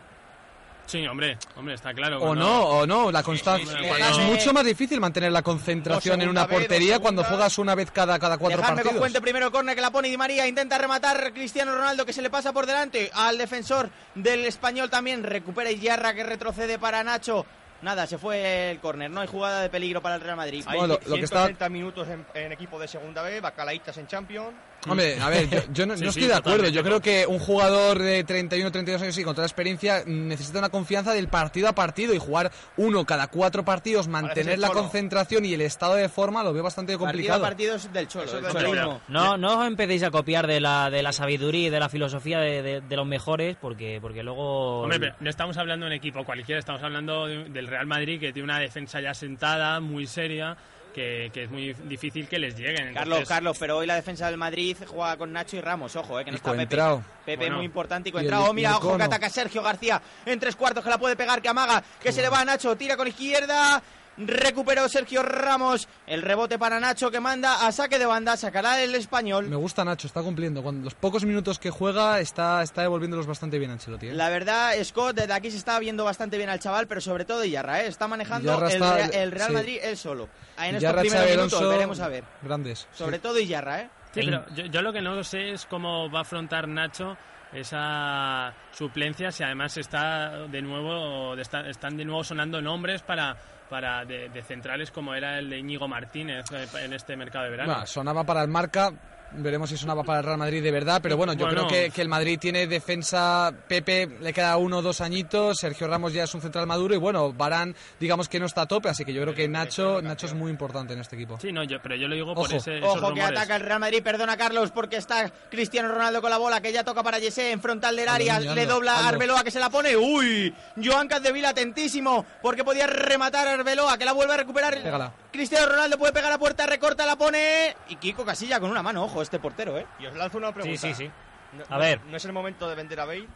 Sí, hombre, hombre, está claro. O no, o no, la constancia. sí, sí, es mucho más difícil mantener la concentración en una vez, portería cuando juegas una vez cada, cada cuatro Dejadme con partidos. Fuente primero el córner que la pone Di María, intenta rematar Cristiano Ronaldo que se le pasa por delante al defensor del español también, recupera Iyarra que retrocede para Nacho. Nada, se fue el córner, no hay jugada de peligro para el Real Madrid. Hay Bueno, lo- lo que está- 130 minutos en, en equipo de segunda B, bacalaitas en Champions. Hombre, a ver, yo, yo no, Sí, no sí, estoy de acuerdo. Yo creo que un jugador de 31 32 años y con toda la experiencia necesita una confianza del partido a partido y jugar uno cada cuatro partidos, mantener la Cholo. concentración y el estado de forma lo veo bastante Partido a complicado. partido es del Cholo, del Cholo. cholismo. No, no os empecéis a copiar de la, de la sabiduría y de la filosofía de, de- de los mejores, porque, porque luego... Hombre, pero no estamos hablando de un equipo cualquiera, estamos hablando de- del Real Madrid que tiene una defensa ya sentada, muy seria, que, que es muy difícil que les lleguen. Carlos, Entonces, Carlos, pero hoy la defensa del Madrid juega con Nacho y Ramos, ojo, eh, que no Y está Pepe. Pepe Bueno. muy importante y Coentrao. Oh, mira, ojo que ataca Sergio García en tres cuartos que la puede pegar, que amaga, que se le va a Nacho, tira con izquierda. Recuperó Sergio Ramos. El rebote para Nacho que manda a saque de banda. Sacará el español. Me gusta Nacho, está cumpliendo. Cuando los pocos minutos que juega está, está devolviéndolos bastante bien Ancelotti. ¿eh? La verdad, Scott, desde aquí se está viendo bastante bien al chaval, pero sobre todo Iyarra, ¿eh? Está manejando el, está- Rea- el Real sí. Madrid él solo. En estos Yarra, primeros minutos Alonso, veremos a ver. Grandes. Sobre sí. todo Iyarra, ¿eh? Sí, pero yo, yo lo que no sé es cómo va a afrontar Nacho esa suplencia si además está de nuevo están de nuevo sonando nombres para para de, centrales como era el de Íñigo Martínez eh, en este mercado de verano. Sonaba para el marca. Veremos si sonaba para el Real Madrid de verdad, pero bueno, yo Bueno. creo que, que el Madrid tiene defensa, Pepe le queda uno o dos añitos, Sergio Ramos ya es un central maduro y bueno, Barán digamos que no está a tope, así que yo creo que Nacho, Nacho es muy importante en este equipo. Sí, no, yo, pero yo lo digo por Ojo. ese, esos Ojo que ataca el Real Madrid, perdona Carlos, porque está Cristiano Ronaldo con la bola, que ya toca para Yesé en frontal del área, le Aldo, dobla a. Arbeloa que se la pone, uy, Joan Capdevila atentísimo, porque podía rematar a Arbeloa, que la vuelve a recuperar, Pégala. Cristiano Ronaldo puede pegar a puerta, recorta, la pone, y Kiko Casilla con una mano, ojo, este portero, eh. Y os lanzo una Sí, pregunta. sí, sí. No- A no- ver. ¿No es el momento de vender a Bale?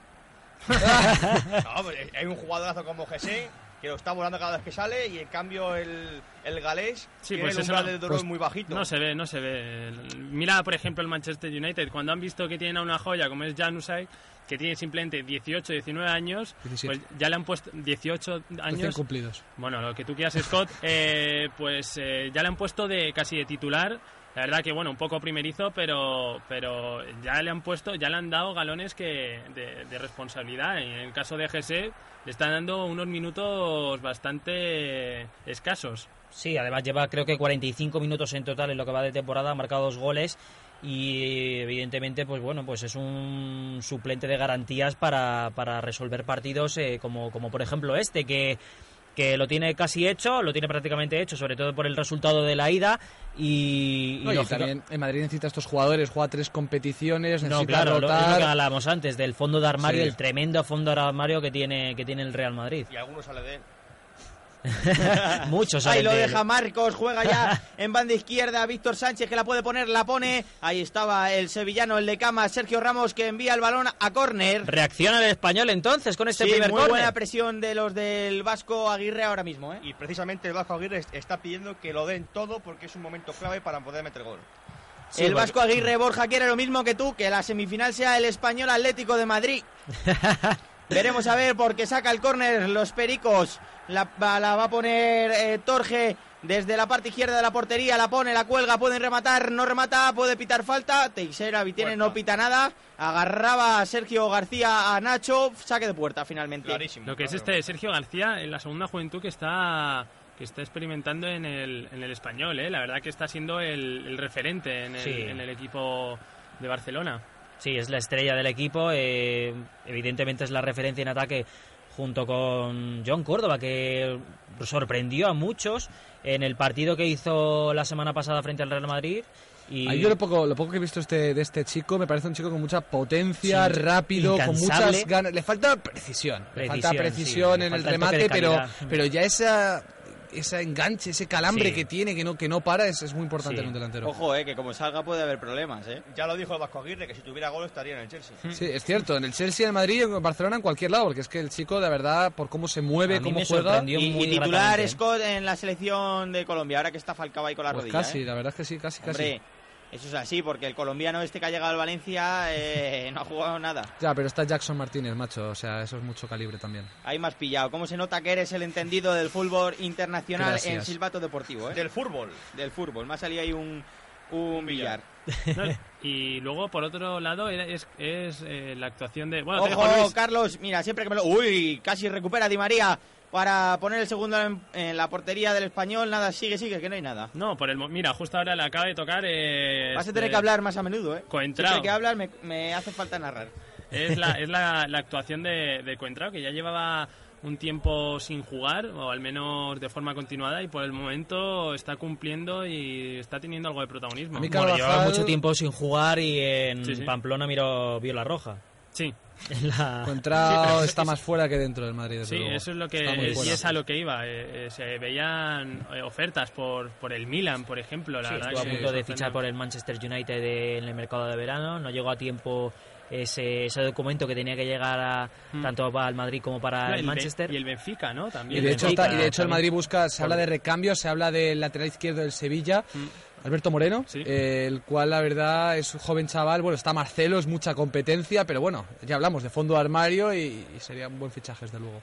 no, hay un jugadorazo como Jesse que lo está volando cada vez que sale y en cambio el, el galés Sí, tiene pues el eso umbral no- de dolor pues muy bajito. No se ve, no se ve. Mira, por ejemplo, el Manchester United, cuando han visto que tienen a una joya como es Januzaj, que tiene simplemente 18, 19 años, 17. pues ya le han puesto 18 Recién años. cumplidos. Bueno, lo que tú quieras, Scott, eh, pues eh, ya le han puesto de casi de titular. La verdad que, bueno, un poco primerizo, pero, pero ya le han puesto, ya le han dado galones que de, de responsabilidad. En el caso de GS, le están dando unos minutos bastante escasos. Sí, además lleva creo que 45 minutos en total en lo que va de temporada, ha marcado dos goles y evidentemente pues bueno, pues es un suplente de garantías para, para resolver partidos eh, como, como por ejemplo este que que lo tiene casi hecho, lo tiene prácticamente hecho, sobre todo por el resultado de la ida y, y No, también en Madrid necesita estos jugadores, juega tres competiciones, no, necesita claro, lo, es lo rotar. que hablábamos antes del fondo de armario, Sí. el tremendo fondo de armario que tiene que tiene el Real Madrid. Y algunos sale de él. Muchos Ahí lo deja Marcos, juega ya en banda izquierda Víctor Sánchez que la puede poner, la pone. Ahí estaba el sevillano, el de cama, Sergio Ramos que envía el balón a córner. Reacciona el español entonces con este Sí, primer muy córner. buena presión de los del Vasco Aguirre ahora mismo, ¿eh? Y precisamente el Vasco Aguirre est- está pidiendo que lo den todo porque es un momento clave para poder meter gol. el Vasco Aguirre Borja quiere lo mismo que tú, que la semifinal sea el español Atlético de Madrid. Veremos a ver porque saca el córner los pericos. La, va- la va a poner eh, Torge desde la parte izquierda de la portería. La pone, la cuelga, pueden rematar, no remata, puede pitar falta. Teixeira Vitiene no pita nada. Agarraba a Sergio García a Nacho. Saque de puerta finalmente. Clarísimo. Lo que es este Sergio García en la segunda juventud que está que está experimentando en el, en el español, ¿eh? la verdad que está siendo el, el referente en el, Sí. en el equipo de Barcelona. Sí, es la estrella del equipo. eh, evidentemente es la referencia en ataque junto con John Córdoba, que sorprendió a muchos en el partido que hizo la semana pasada frente al Real Madrid. Y A mí yo lo poco, lo poco que he visto este, de este chico me parece un chico con mucha potencia, Sí, rápido, con muchas ganas. Le falta precisión. le falta Precisión, sí, en el falta el toque remate, pero, pero ya esa, ese enganche, ese calambre Sí. que tiene, que no, que no para, es, es muy importante Sí. en un delantero. Ojo, eh, que como salga puede haber problemas, eh. Ya lo dijo el Vasco Aguirre que si tuviera gol estaría en el Chelsea. Sí, es cierto, en el Chelsea, en el Madrid, en Barcelona, en cualquier lado, porque es que el chico, de verdad, por cómo se mueve, cómo juega, Y, y titular ¿eh? Scott en la selección de Colombia, ahora que está Falcao ahí con la pues rodilla. casi, eh. la verdad es que sí, casi, casi. Eso es así, porque el colombiano este que ha llegado al Valencia eh, no ha jugado nada. Ya, pero está Jackson Martínez, macho, o sea, eso es mucho calibre también. Ahí más pillado. ¿Cómo se nota que eres el entendido del fútbol internacional Gracias. en silbato deportivo? eh? Del fútbol. Del fútbol. Me ha salido ahí un, un billar. ¿no? y luego, por otro lado, es, es eh, la actuación de... Bueno, Ojo. Carlos. Mira, siempre que me lo... Uy, casi recupera Di María para poner el segundo en, en la portería del español. Nada, sigue, sigue, que no hay nada. No, por el mo- mira, justo ahora le acaba de tocar... eh, Vas a este- tener que hablar más a menudo, ¿eh? Coentrao. Siempre que hablas me, me hace falta narrar. Es la, es la, la actuación de, de Coentrao, que ya llevaba un tiempo sin jugar, o al menos de forma continuada, y por el momento está cumpliendo y está teniendo algo de protagonismo. A mí Bueno, llevaba Carvajal- mucho tiempo sin jugar y en Sí, sí. Pamplona miró, vio la roja. Sí, la- Contrao está más fuera que dentro del Madrid, sí, luego. eso es lo que es, y es a lo que iba. eh, eh, se veían eh, ofertas por, por el Milan, por ejemplo. La Sí, verdad estuvo a punto de fichar por el Manchester United en el mercado de verano. No llegó a tiempo ese, ese documento que tenía que llegar a, Mm. tanto para el Madrid como para No, el Manchester. Y el Benfica, ¿no? Y También. de, hecho, Benfica está- y de hecho el. Madrid busca, se habla de recambios, se habla del lateral izquierdo del Sevilla, Alberto Moreno, Sí. eh, el cual la verdad es un joven chaval, bueno, está Marcelo, es mucha competencia, pero bueno, ya hablamos de fondo de armario y, y sería un buen fichaje, desde luego.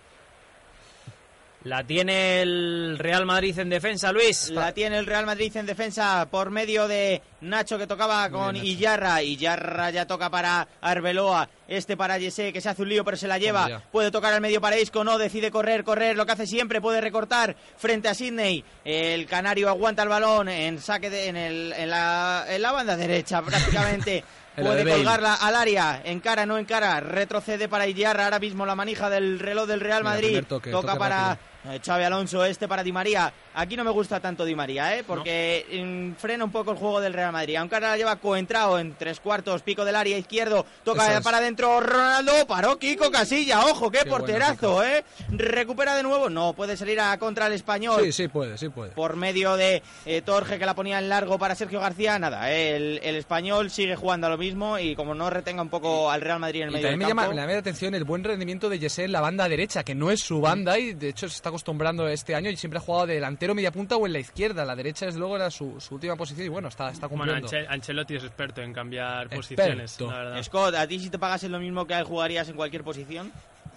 La tiene el Real Madrid en defensa, Luis. La tiene el Real Madrid en defensa por medio de Nacho que tocaba con Iyarra. Iyarra ya toca para Arbeloa. Este para Yese que se hace un lío pero se la lleva. Puede tocar al medio para Isco. No, decide correr, correr. Lo que hace siempre. Puede recortar frente a Sidney. El canario aguanta el balón en saque de, en, el, en, la, en la banda derecha prácticamente. Puede colgarla al área, en cara, no en cara, retrocede para Iyarra, ahora mismo la manija del reloj del Real Madrid, toque, toca toque para Xavi Alonso, este para Di María. Aquí no me gusta tanto Di María, ¿eh? porque mm, frena un poco el juego del Real Madrid. Aunque ahora la lleva coentrado en tres cuartos, pico del área izquierdo, toca es. para adentro Ronaldo, paró Kiko Casilla, ojo, qué, Qué bueno, porterazo, ¿eh? Recupera de nuevo, no, puede salir a contra el español. Sí, sí puede, sí puede. Por medio de eh, Torge que la ponía en largo para Sergio García, nada, eh, el, el español sigue jugando a lo mismo y como no retenga un poco al Real Madrid en el Y medio también me del llama, campo, me llama la atención el buen rendimiento de Jesse en la banda derecha, que no es su banda y de hecho se está acostumbrando este año y siempre ha jugado de delantero, media punta o en la izquierda. La derecha, desde luego, era su, su última posición y bueno, está, está Bueno, cumpliendo. Anche- Ancelotti es experto en cambiar Experto. posiciones, la verdad. Scott, ¿a ti si te pagasen lo mismo que a él jugarías en cualquier posición?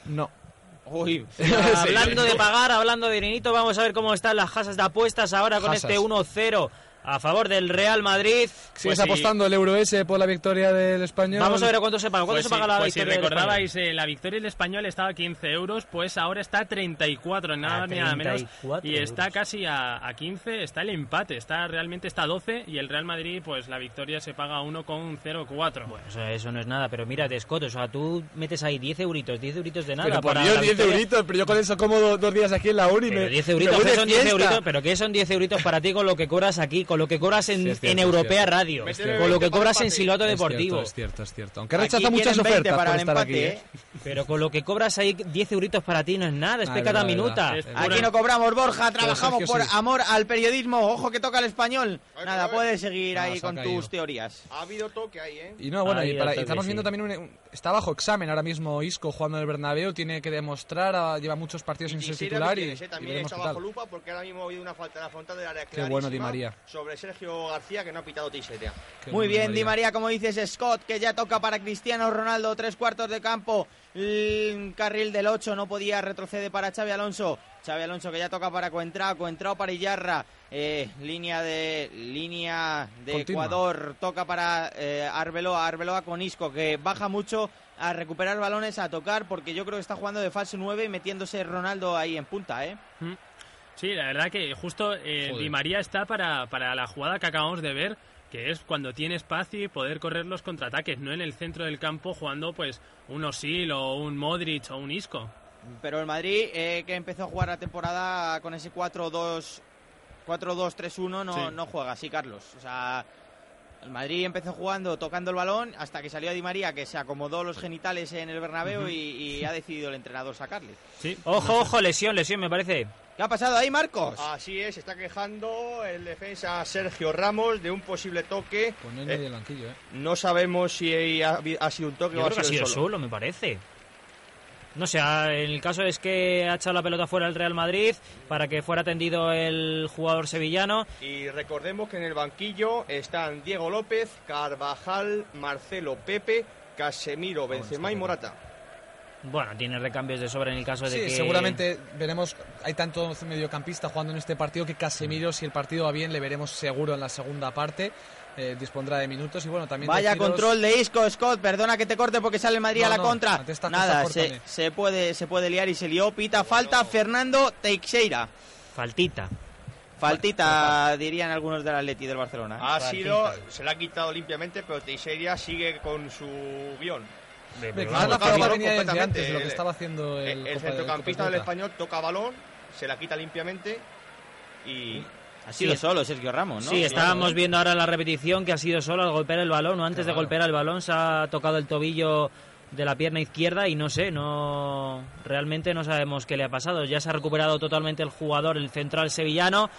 No. Uy, hablando de pagar, hablando de dinerito, vamos a ver cómo están las casas de apuestas ahora con este 1-0 a favor del Real Madrid. ¿Sigues Pues sí. apostando el euro ese por la victoria del español? Vamos a ver a cuánto se paga. ¿Cuánto Pues se sí, paga la pues si victoria del recordabais, eh, la victoria del español estaba a 15 euros, pues ahora está a 34, en nada ni nada menos. 34 Y está euros. casi a, a 15, está el empate, está realmente está a 12 y el Real Madrid, pues la victoria se paga a 1,04. Bueno, eso, eso no es nada, pero mira, Scott, o sea, tú metes ahí 10 euritos, 10 euritos de nada Pero por para Dios, la 10 victoria. euritos, pero yo con eso como do- dos días aquí en la uni. Pero me, 10 me euritos, voy ¿qué de son 10 fiesta. euritos? ¿Pero qué son 10 euritos para ti con lo que cobras aquí con con lo que cobras en, Sí, cierto, en Europea cierto. Radio, con lo que 20 para cobras en empate. Es Deportivo. es cierto, es cierto. Aunque rechaza muchas quieren 20 ofertas para por el estar aquí. empate, ¿eh? Pero con lo que cobras ahí 10 euritos para ti no es nada, es Ah, verdad, minuta. verdad. Aquí no cobramos, Borja, trabajamos por sí. amor al periodismo. Ojo que toca el español. Ay, Nada, puedes seguir Ah, ahí con caído. tus teorías. Ha habido toque ahí, ¿eh? Y no, bueno, y, para- el y estamos toque, viendo sí. también un, un- está bajo examen ahora mismo Isco jugando en el Bernabéu, tiene que demostrar, ah, lleva muchos partidos sin ser titular y, ¿eh? y También está qué bajo lupa porque ahora mismo ha habido una falta en la frontal del área Qué bueno, Di María. Sobre Sergio García que no ha pitado. Qué Muy bien, Di María, como dices, Scott, que ya toca para Cristiano Ronaldo, tres cuartos de campo, el carril del 8 no podía retroceder para Xavi Alonso, Xavi Alonso que ya toca para Coentrao, Coentrao para Illarra, eh, línea de línea de Continua. Ecuador, toca para eh, Arbeloa, Arbeloa con Isco, que baja mucho a recuperar balones, a tocar, porque yo creo que está jugando de falso 9 y metiéndose Ronaldo ahí en punta, ¿eh? Sí, la verdad que justo eh. Di María está para, para la jugada que acabamos de ver, que es cuando tiene espacio y poder correr los contraataques, no en el centro del campo jugando pues un Osil o un Modric o un Isco. Pero el Madrid, eh, que empezó a jugar la temporada con ese 4-2, 4-2-3-1, no, Sí. no juega así, Carlos. O sea, el Madrid empezó jugando, tocando el balón, hasta que salió Di María, que se acomodó los genitales en el Bernabéu y, y ha decidido el entrenador sacarle. Sí. Ojo, ojo, lesión, lesión, me parece. ¿Qué ha pasado ahí, Marcos? Así es, está quejando el defensa Sergio Ramos de un posible toque. Eh, banquillo, ¿eh? No sabemos si ha, ha sido un toque Yo o ha creo que ha sido, solo, me parece. No sé, el caso es que ha echado la pelota fuera el Real Madrid para que fuera atendido el jugador sevillano. Y recordemos que en el banquillo están Diego López, Carvajal, Marcelo Pepe, Casemiro, Benzema y Morata. Bueno, tiene recambios de sobra en el caso de Sí, que... seguramente veremos, hay tanto mediocampista jugando en este partido que Casemiro, si el partido va bien, le veremos seguro en la segunda parte, eh, dispondrá de minutos y bueno, también... Vaya control de Isco, Scott, perdona que te corte porque sale el Madrid No, a la no, contra. Nada, se, se puede, se puede liar y se lió. Pita falta Fernando Teixeira. Faltita. Faltita, dirían algunos del Atleti del Barcelona. ¿eh? Ha Faltita. sido, se la ha quitado limpiamente, pero Teixeira sigue con su guion. La completamente, antes de lo que el- estaba haciendo el, El, Copa de- centrocampista del español toca balón, se la quita limpiamente y Ha sido Sí. solo Sergio Ramos, ¿no? Sí, estábamos viendo ahora la repetición que ha sido solo al golpear el balón, o antes de golpear el balón se ha tocado el tobillo de la pierna izquierda y no sé, no realmente no sabemos qué le ha pasado. Ya se ha recuperado totalmente el jugador, el central sevillano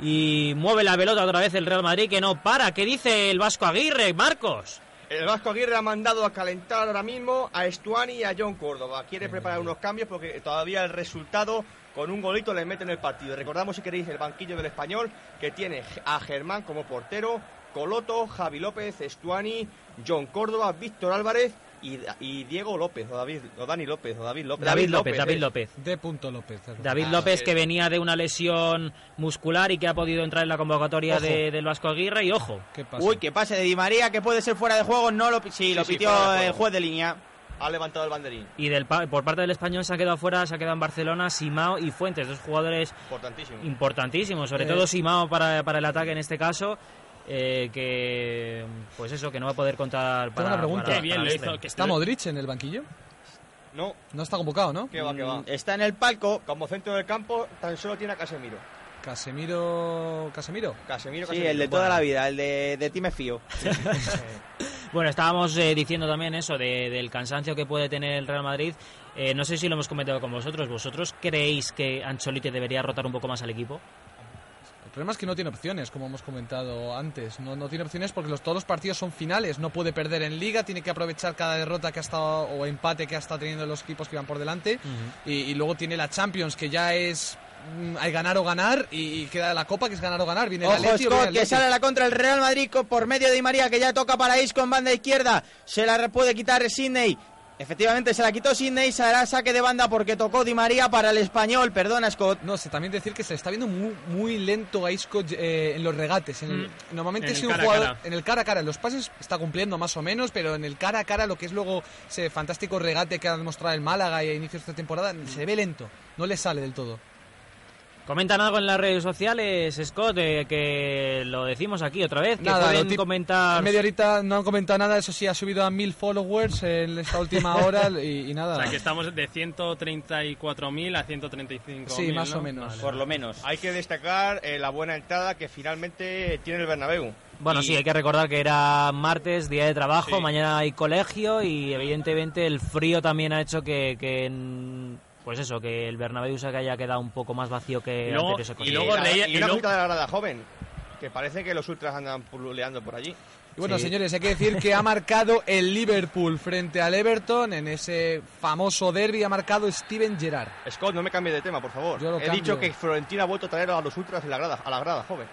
y mueve la pelota otra vez el Real Madrid que no para. ¿Qué dice el Vasco Aguirre, Marcos? el Vasco Aguirre ha mandado a calentar ahora mismo a Estuani y a John Córdoba. Quiere preparar unos cambios porque todavía el resultado con un golito le mete en el partido. Recordamos si queréis el banquillo del español que tiene a Germán como portero, Coloto, Javi López, Estuani, John Córdoba, Víctor Álvarez y, y Diego López o David o Dani López o David López. David López, David. López. D. Punto López. David Ah, López sí. que venía de una lesión muscular y que ha podido entrar en la convocatoria de- del Vasco Aguirre y ojo, ¿Qué pasa? Uy, que pase de Di María, que puede ser fuera de juego. No lo, pi- sí, lo sí, pitió de el juez de línea. Ha levantado el banderín. Y del pa- por parte del español se ha quedado fuera, se ha quedado en Barcelona Simao y Fuentes, dos jugadores Importantísimo. importantísimos, sobre Eh. todo Simao para, para el ataque en este caso, eh, que pues eso, que no va a poder contar para... una pregunta. para- bien para lo hizo. Que ¿Está Modric en el banquillo? No, No está convocado, ¿no? que va, que va. Mm, Está en el palco. Como centro del campo tan solo tiene a Casemiro. Casemiro... ¿Casemiro? Casemiro, Sí, Casemiro. el de toda la vida, el de, de ti me fío. Bueno, estábamos eh, diciendo también eso de- del cansancio que puede tener el Real Madrid. Eh, no sé si lo hemos comentado con vosotros. ¿Vosotros creéis que Ancelotti debería rotar un poco más al equipo? El problema es que no tiene opciones, como hemos comentado antes. No, no tiene opciones porque los, todos los partidos son finales. No puede perder en liga, tiene que aprovechar cada derrota que ha estado o empate que ha estado teniendo los equipos que van por delante. y, y luego tiene la Champions, que ya es hay ganar o ganar. Y, queda la Copa, que es ganar o ganar. Viene el Ojo, Atleti viene Scott, el que sale a la contra el Real Madrid por medio de Di María, que ya toca para Isco en banda izquierda. Se la re- puede quitar Sidney. Efectivamente, se la quitó Sidney. Se hará saque de banda porque tocó Di María para el español. Perdona, Scott. No sé, también decir que se está viendo muy, muy lento a Isco eh, en los regates. En el- Mm. Normalmente En es el un cara jugador cara. en el cara a cara. En los pases está cumpliendo más o menos, pero en el cara a cara, lo que es luego ese fantástico regate que ha demostrado el Málaga y a inicios de esta temporada, se ve lento. No le sale del todo. Comentan algo en las redes sociales, Scott, eh, que lo decimos aquí otra vez, que Nada, pueden comentar... En media horita no han comentado nada, eso sí, ha subido a mil followers en esta última hora y, y nada. O sea, que estamos de 134.000 a 135.000. Sí, más ¿no? o menos. Vale. Por lo menos. Hay que destacar eh, la buena entrada que finalmente tiene el Bernabéu. Bueno, Y- sí, hay que recordar que era martes, día de trabajo, Sí. mañana hay colegio y evidentemente el frío también ha hecho que, que, pues eso, que el Bernabéu se haya quedado un poco más vacío que Y luego- anteriores y luego y y una luego- de la grada joven, que parece que los ultras andan pululeando por allí. Y bueno, Sí. señores, hay que decir que ha marcado el Liverpool frente al Everton en ese famoso derby, ha marcado Steven Gerrard. Scott, no me cambies de tema, por favor. Yo lo He cambio. dicho que Florentina ha vuelto a traer a los ultras en la grada, a la grada joven.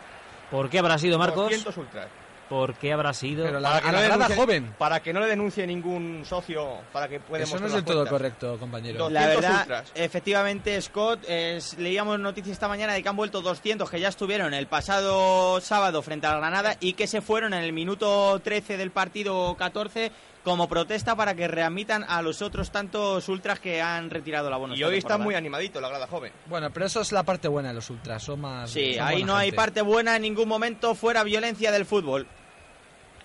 ¿Por qué habrá sido, Marcos? 200 ultras. ¿Por qué habrá sido? Pero la, Para que a no la le grada denuncie- joven. Para que no le denuncie ningún socio, para que pueda Eso no es del todo correcto, compañero. La 200 verdad, ultras. efectivamente, Scott, es- leíamos noticias esta mañana de que han vuelto 200 que ya estuvieron el pasado sábado frente a Granada y que se fueron en el minuto 13 del partido 14 como protesta para que readmitan a los otros tantos ultras que han retirado la bono. Y hoy está muy animadito la grada joven. Bueno, pero eso es la parte buena de los ultras, son más... Sí, son ahí no hay parte buena en ningún momento fuera violencia del fútbol.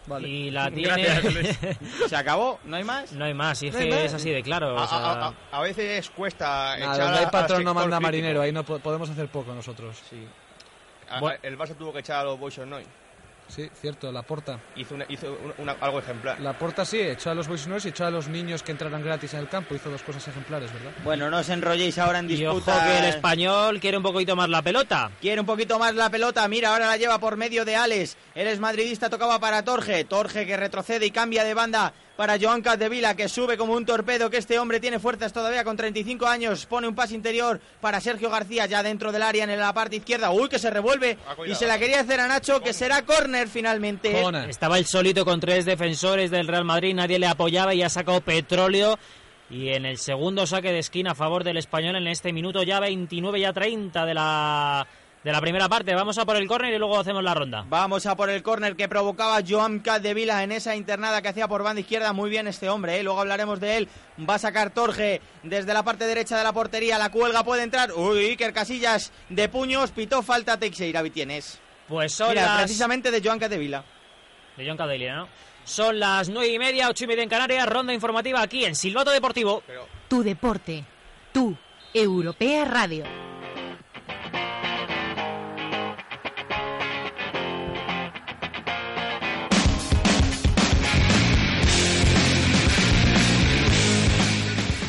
Vale. Y la tiene... Gracias, Luis. ¿Se acabó? ¿No hay más? no hay más, y es No que más. es así de claro. A, o sea, a- a- a veces cuesta Nada, echar donde hay patrón no manda crítico. marinero, ahí no po- podemos hacer poco nosotros. Sí. A- Bueno. El Barça tuvo que echar a los Boys Noise. Sí, cierto, la porta. Hizo, una- hizo una- una- algo ejemplar. La porta sí, echó a los boys Noise y echó a los niños que entraran gratis en el campo, hizo dos cosas ejemplares, ¿verdad? Bueno, no os enrolléis ahora en y ojo disputa. que el español quiere un poquito más la pelota. Quiere un poquito más la pelota, mira, ahora la lleva por medio de Alex. Él es madridista, tocaba para Torge. Torge que retrocede y cambia de banda para Joan Capdevila, que sube como un torpedo, que este hombre tiene fuerzas todavía con 35 años. Pone un pase interior para Sergio García, ya dentro del área, en la parte izquierda. Uy, que se revuelve Ah, y se la quería hacer a Nacho, que será córner finalmente. Corner. Estaba el solito con tres defensores del Real Madrid, nadie le apoyaba y ha sacado petróleo. Y en el segundo saque de esquina a favor del español en este minuto ya 29, ya 30 de la, de la primera parte. Vamos a por el córner y luego hacemos la ronda. Vamos a por el córner que provocaba Joan Capdevila en esa internada que hacía por banda izquierda. Muy bien este hombre, ¿eh? luego hablaremos de él. Va a sacar Torge desde la parte derecha de la portería. La cuelga puede entrar. Uy, Iker Casillas de puños. Pitó falta Teixeira Vitienes. Pues son Mira, las... precisamente de Joan Capdevila. De John Cadelia, ¿no? Son las nueve y media, ocho y media en Canarias, ronda informativa aquí en Silbato Deportivo. Tu deporte. Tu Europea Radio.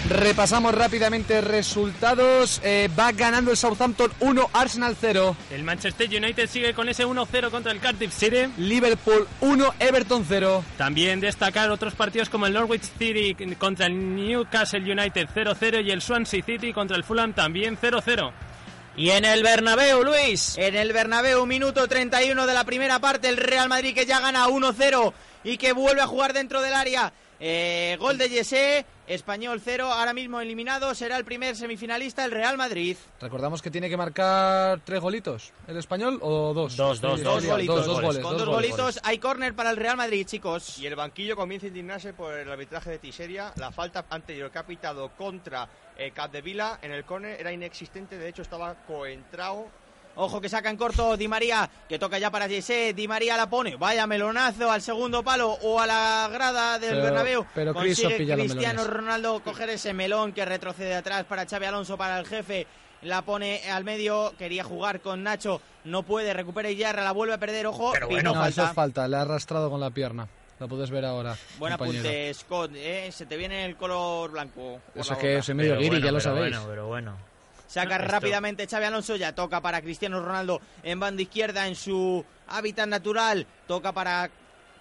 Repasamos rápidamente resultados. Eh, va ganando el Southampton 1, Arsenal 0. El Manchester United sigue con ese 1-0 contra el Cardiff City. Liverpool 1, Everton 0. También destacar otros partidos como el Norwich City contra el Newcastle United 0-0 y el Swansea City contra el Fulham también 0-0. Y en el Bernabéu, Luis. En el Bernabéu, minuto 31 de la primera parte, el Real Madrid que ya gana 1-0 y que vuelve a jugar dentro del área. Eh, gol de Yesé, Español 0, ahora mismo eliminado, será el primer semifinalista el Real Madrid. Recordamos que tiene que marcar tres golitos. ¿El español o dos? Dos, dos, Sí, dos Dos golitos, Dos, dos goles. con dos dos goles. golitos hay córner para el Real Madrid, chicos. Y el banquillo comienza a indignarse por el arbitraje de Tiseria. La falta anterior que ha pitado contra eh, Capdevila en el córner era inexistente. De hecho, estaba coentrado. Ojo que saca en corto Di María, que toca ya para Jesse. Di María la pone. Vaya melonazo al segundo palo o a la grada del Pero- Bernabéu. pero Consigue Cristiano. Ronaldo coger ese melón que retrocede atrás para Xavi Alonso, para el jefe. La pone al medio, quería jugar con Nacho, no puede, recupera Iyarra, la vuelve a perder, ojo, Pero bueno, No, eso falta. es falta. Le ha arrastrado con la pierna. Lo puedes ver ahora. Buen compañero. apunte, Scott, ¿eh? se te viene el color blanco. Eso que soy medio Pero guiri, bueno, ya lo sabéis. Bueno, pero bueno. Saca rápidamente Xavi Alonso, ya toca para Cristiano Ronaldo en banda izquierda en su hábitat natural, toca para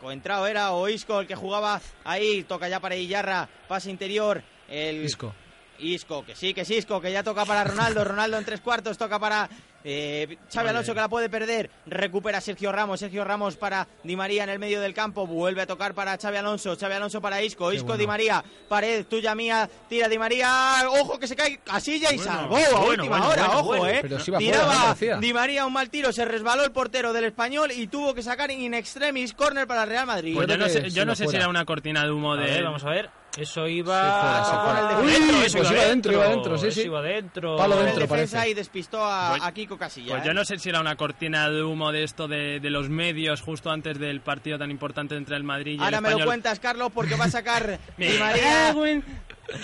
Coentrao era o Isco el que jugaba ahí, toca ya para Illarra, pase interior, el Isco. Isco, que sí, que es Isco, que ya toca para Ronaldo, Ronaldo en tres cuartos, toca para eh, Xavi Alonso que la puede perder, recupera Sergio Ramos, Sergio Ramos para Di María en el medio del campo, vuelve a tocar para Xavi Alonso, Xavi Alonso para Isco, Qué Isco bueno. Di María, pared tuya mía, tira Di María, ojo que se cae Casilla y Bueno, salvó a bueno, última bueno, hora, bueno, ojo, bueno. eh. Pero sí va fuera, Tiraba. Di María un mal tiro, se resbaló el portero del español y tuvo que sacar in extremis córner para el Real Madrid. Pues Yo no sé, yo sí no sé si era una cortina de humo A de... ver, vamos a ver. Eso iba... fuera, sí, fuera. Uy, eso pues iba dentro, iba dentro, sí, eso sí. iba dentro. Palo el dentro, defensa parece. y despistó a, Pues- a Kiko Casilla. Pues ¿eh? yo no sé si era una cortina de humo de esto de, de los medios justo antes del partido tan importante entre el Madrid y Ahora el me lo cuentas, Carlos, porque va a sacar Di María.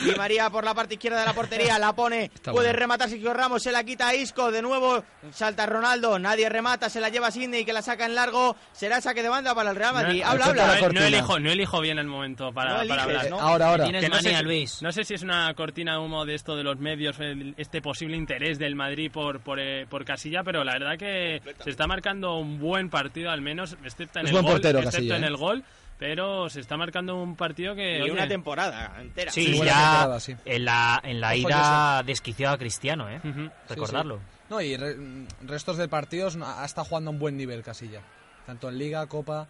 Di María por la parte izquierda de la portería, la pone, Está puede bueno. rematar Sergio Ramos, se la quita a Isco, de nuevo salta Ronaldo, nadie remata, se la lleva Sidney que la saca en largo, será saque de banda para el Real Madrid. No, habla, habla. no, cortina. elijo, no elijo bien el momento para, No para hablar. ¿no? Ahora, ahora. Tienes Que no, manía, sé, Luis. no sé si es una cortina de humo de esto de los medios, el- este posible interés del Madrid por, por, eh, por Casilla, pero la verdad que se está marcando un buen partido, al menos, excepto en, Es el, buen gol, portero, excepto Casilla, en ¿eh? el gol, pero se está marcando un partido que... Y oye, una temporada entera. Sí, ya temporada, sí. en la, en la ida desquició a Cristiano, ¿eh? Ujú. Sí, Recordarlo. sí. No, y re- restos del partido ha estado jugando a un buen nivel Casilla. Tanto en Liga, Copa.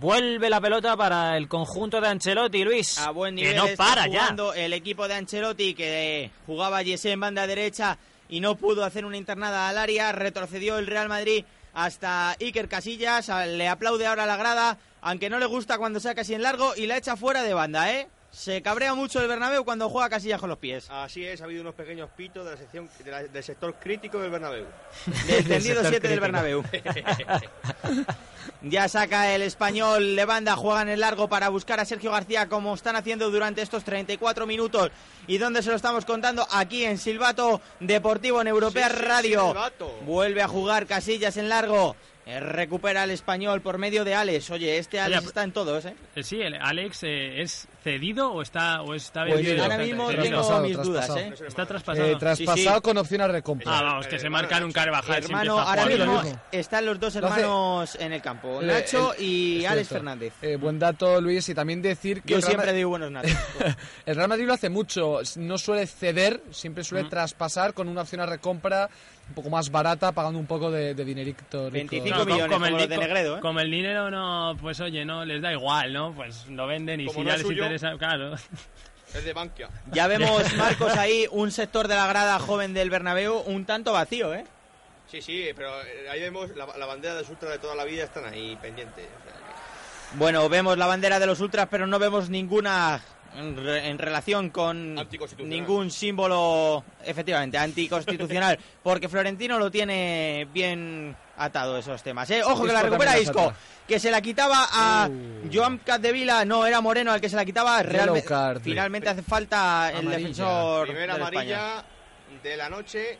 Vuelve la pelota para el conjunto de Ancelotti, Luis. A buen nivel que no está para ya. jugando el equipo de Ancelotti que jugaba Jesse en banda derecha y no pudo hacer una internada al área. Retrocedió el Real Madrid hasta Iker Casillas. Le aplaude ahora la grada, aunque no le gusta cuando sea casi en largo y la echa fuera de banda, ¿eh? Se cabrea mucho el Bernabéu cuando juega Casillas con los pies. Así es, ha habido unos pequeños pitos de la sección, de la- del sector crítico del Bernabéu. Del tendido sector 7 del. Bernabéu. Ya saca el español de banda, juega en el largo para buscar a Sergio García como están haciendo durante estos 34 minutos. ¿Y dónde se lo estamos contando? Aquí en Silbato Deportivo en Europea Sí, sí, Radio. Silbato. Vuelve a jugar Casillas en largo. Eh, Recupera el español por medio de Alex. Oye, este Alex Oye, está en todos, ¿eh? Eh, Sí, el Alex eh, es cedido o está o está Pues vendido. ahora mismo tengo Traspasado, mis dudas. ¿eh? Está traspasado. Eh, traspasado sí. con opción a recompra. Ah, vamos, que se marcan un Carvajal. Hermano, ahora mismo están los dos Lo hace- hermanos en el campo. Eh, Nacho el- y Alex. Fernández. Eh, buen dato, Luis, y también decir que Yo el Real siempre digo buenos natos. el Real Madrid lo hace mucho, no suele ceder, siempre suele traspasar con una opción a recompra un poco más barata, pagando un poco de, de dinerito. rico. 25 No, millones, como di- de Negredo, ¿eh? como el dinero no, pues oye, no, les da igual, ¿no? Pues lo venden y Como si no ya es les suyo. Claro. Es de Bankia. Ya vemos, Marcos, ahí un sector de la grada joven del Bernabéu un tanto vacío, ¿eh? Sí, sí, pero eh, ahí vemos la, la bandera de Ultra de toda la vida están ahí pendientes. o sea que- Bueno, vemos la bandera de los ultras, pero no vemos ninguna en, re- en relación con ningún símbolo, efectivamente, anticonstitucional, porque Florentino lo tiene bien atado esos temas. ¿eh? Ojo que la recupera también la Isco, saca. que se la quitaba a Joan Capdevila, no, era Moreno al que se la quitaba. Realmente, finalmente hace falta el Amarilla. defensor Primera de amarilla de la noche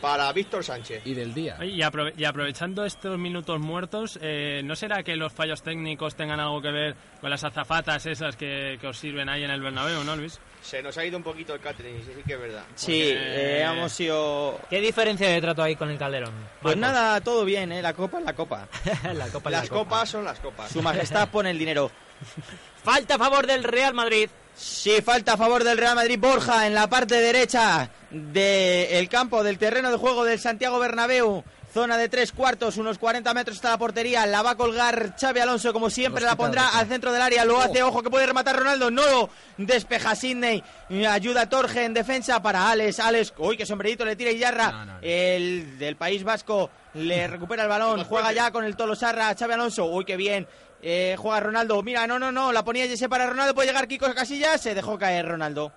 para Víctor Sánchez. Y del día. Y, aprove- y aprovechando estos minutos muertos, eh, ¿no será que los fallos técnicos tengan algo que ver con las azafatas esas que, que os sirven ahí en el Bernabéu, no, Luis? Se nos ha ido un poquito el catering, sí, que es verdad. Sí, Porque- eh, hemos sido... ¿Qué diferencia de trato hay con el Calderón? Pues Marcos? nada, todo bien, ¿eh? La copa es la copa. la copa es Las la copa. copas son las copas. Su majestad pone el dinero. Falta a favor del Real Madrid. Sí, falta a favor del Real Madrid. Borja en la parte derecha del campo, del terreno de juego del Santiago Bernabéu. Zona de tres cuartos, unos 40 metros hasta la portería. La va a colgar Xavi Alonso, como siempre, la pondrá al centro del área. Lo hace, ojo, que puede rematar Ronaldo. No lo despeja Sidney. Ayuda Torge en defensa para Alex. Alex, uy, qué sombrerito le tira Iyarra. No, no, no. El del País Vasco le recupera el balón. Juega ya con el Tolosarra. Xavi Alonso, uy, qué bien. Eh, juega Ronaldo. Mira, no, no, no. La ponía Jesse para Ronaldo. Puede llegar Kiko Casillas. Se dejó caer Ronaldo.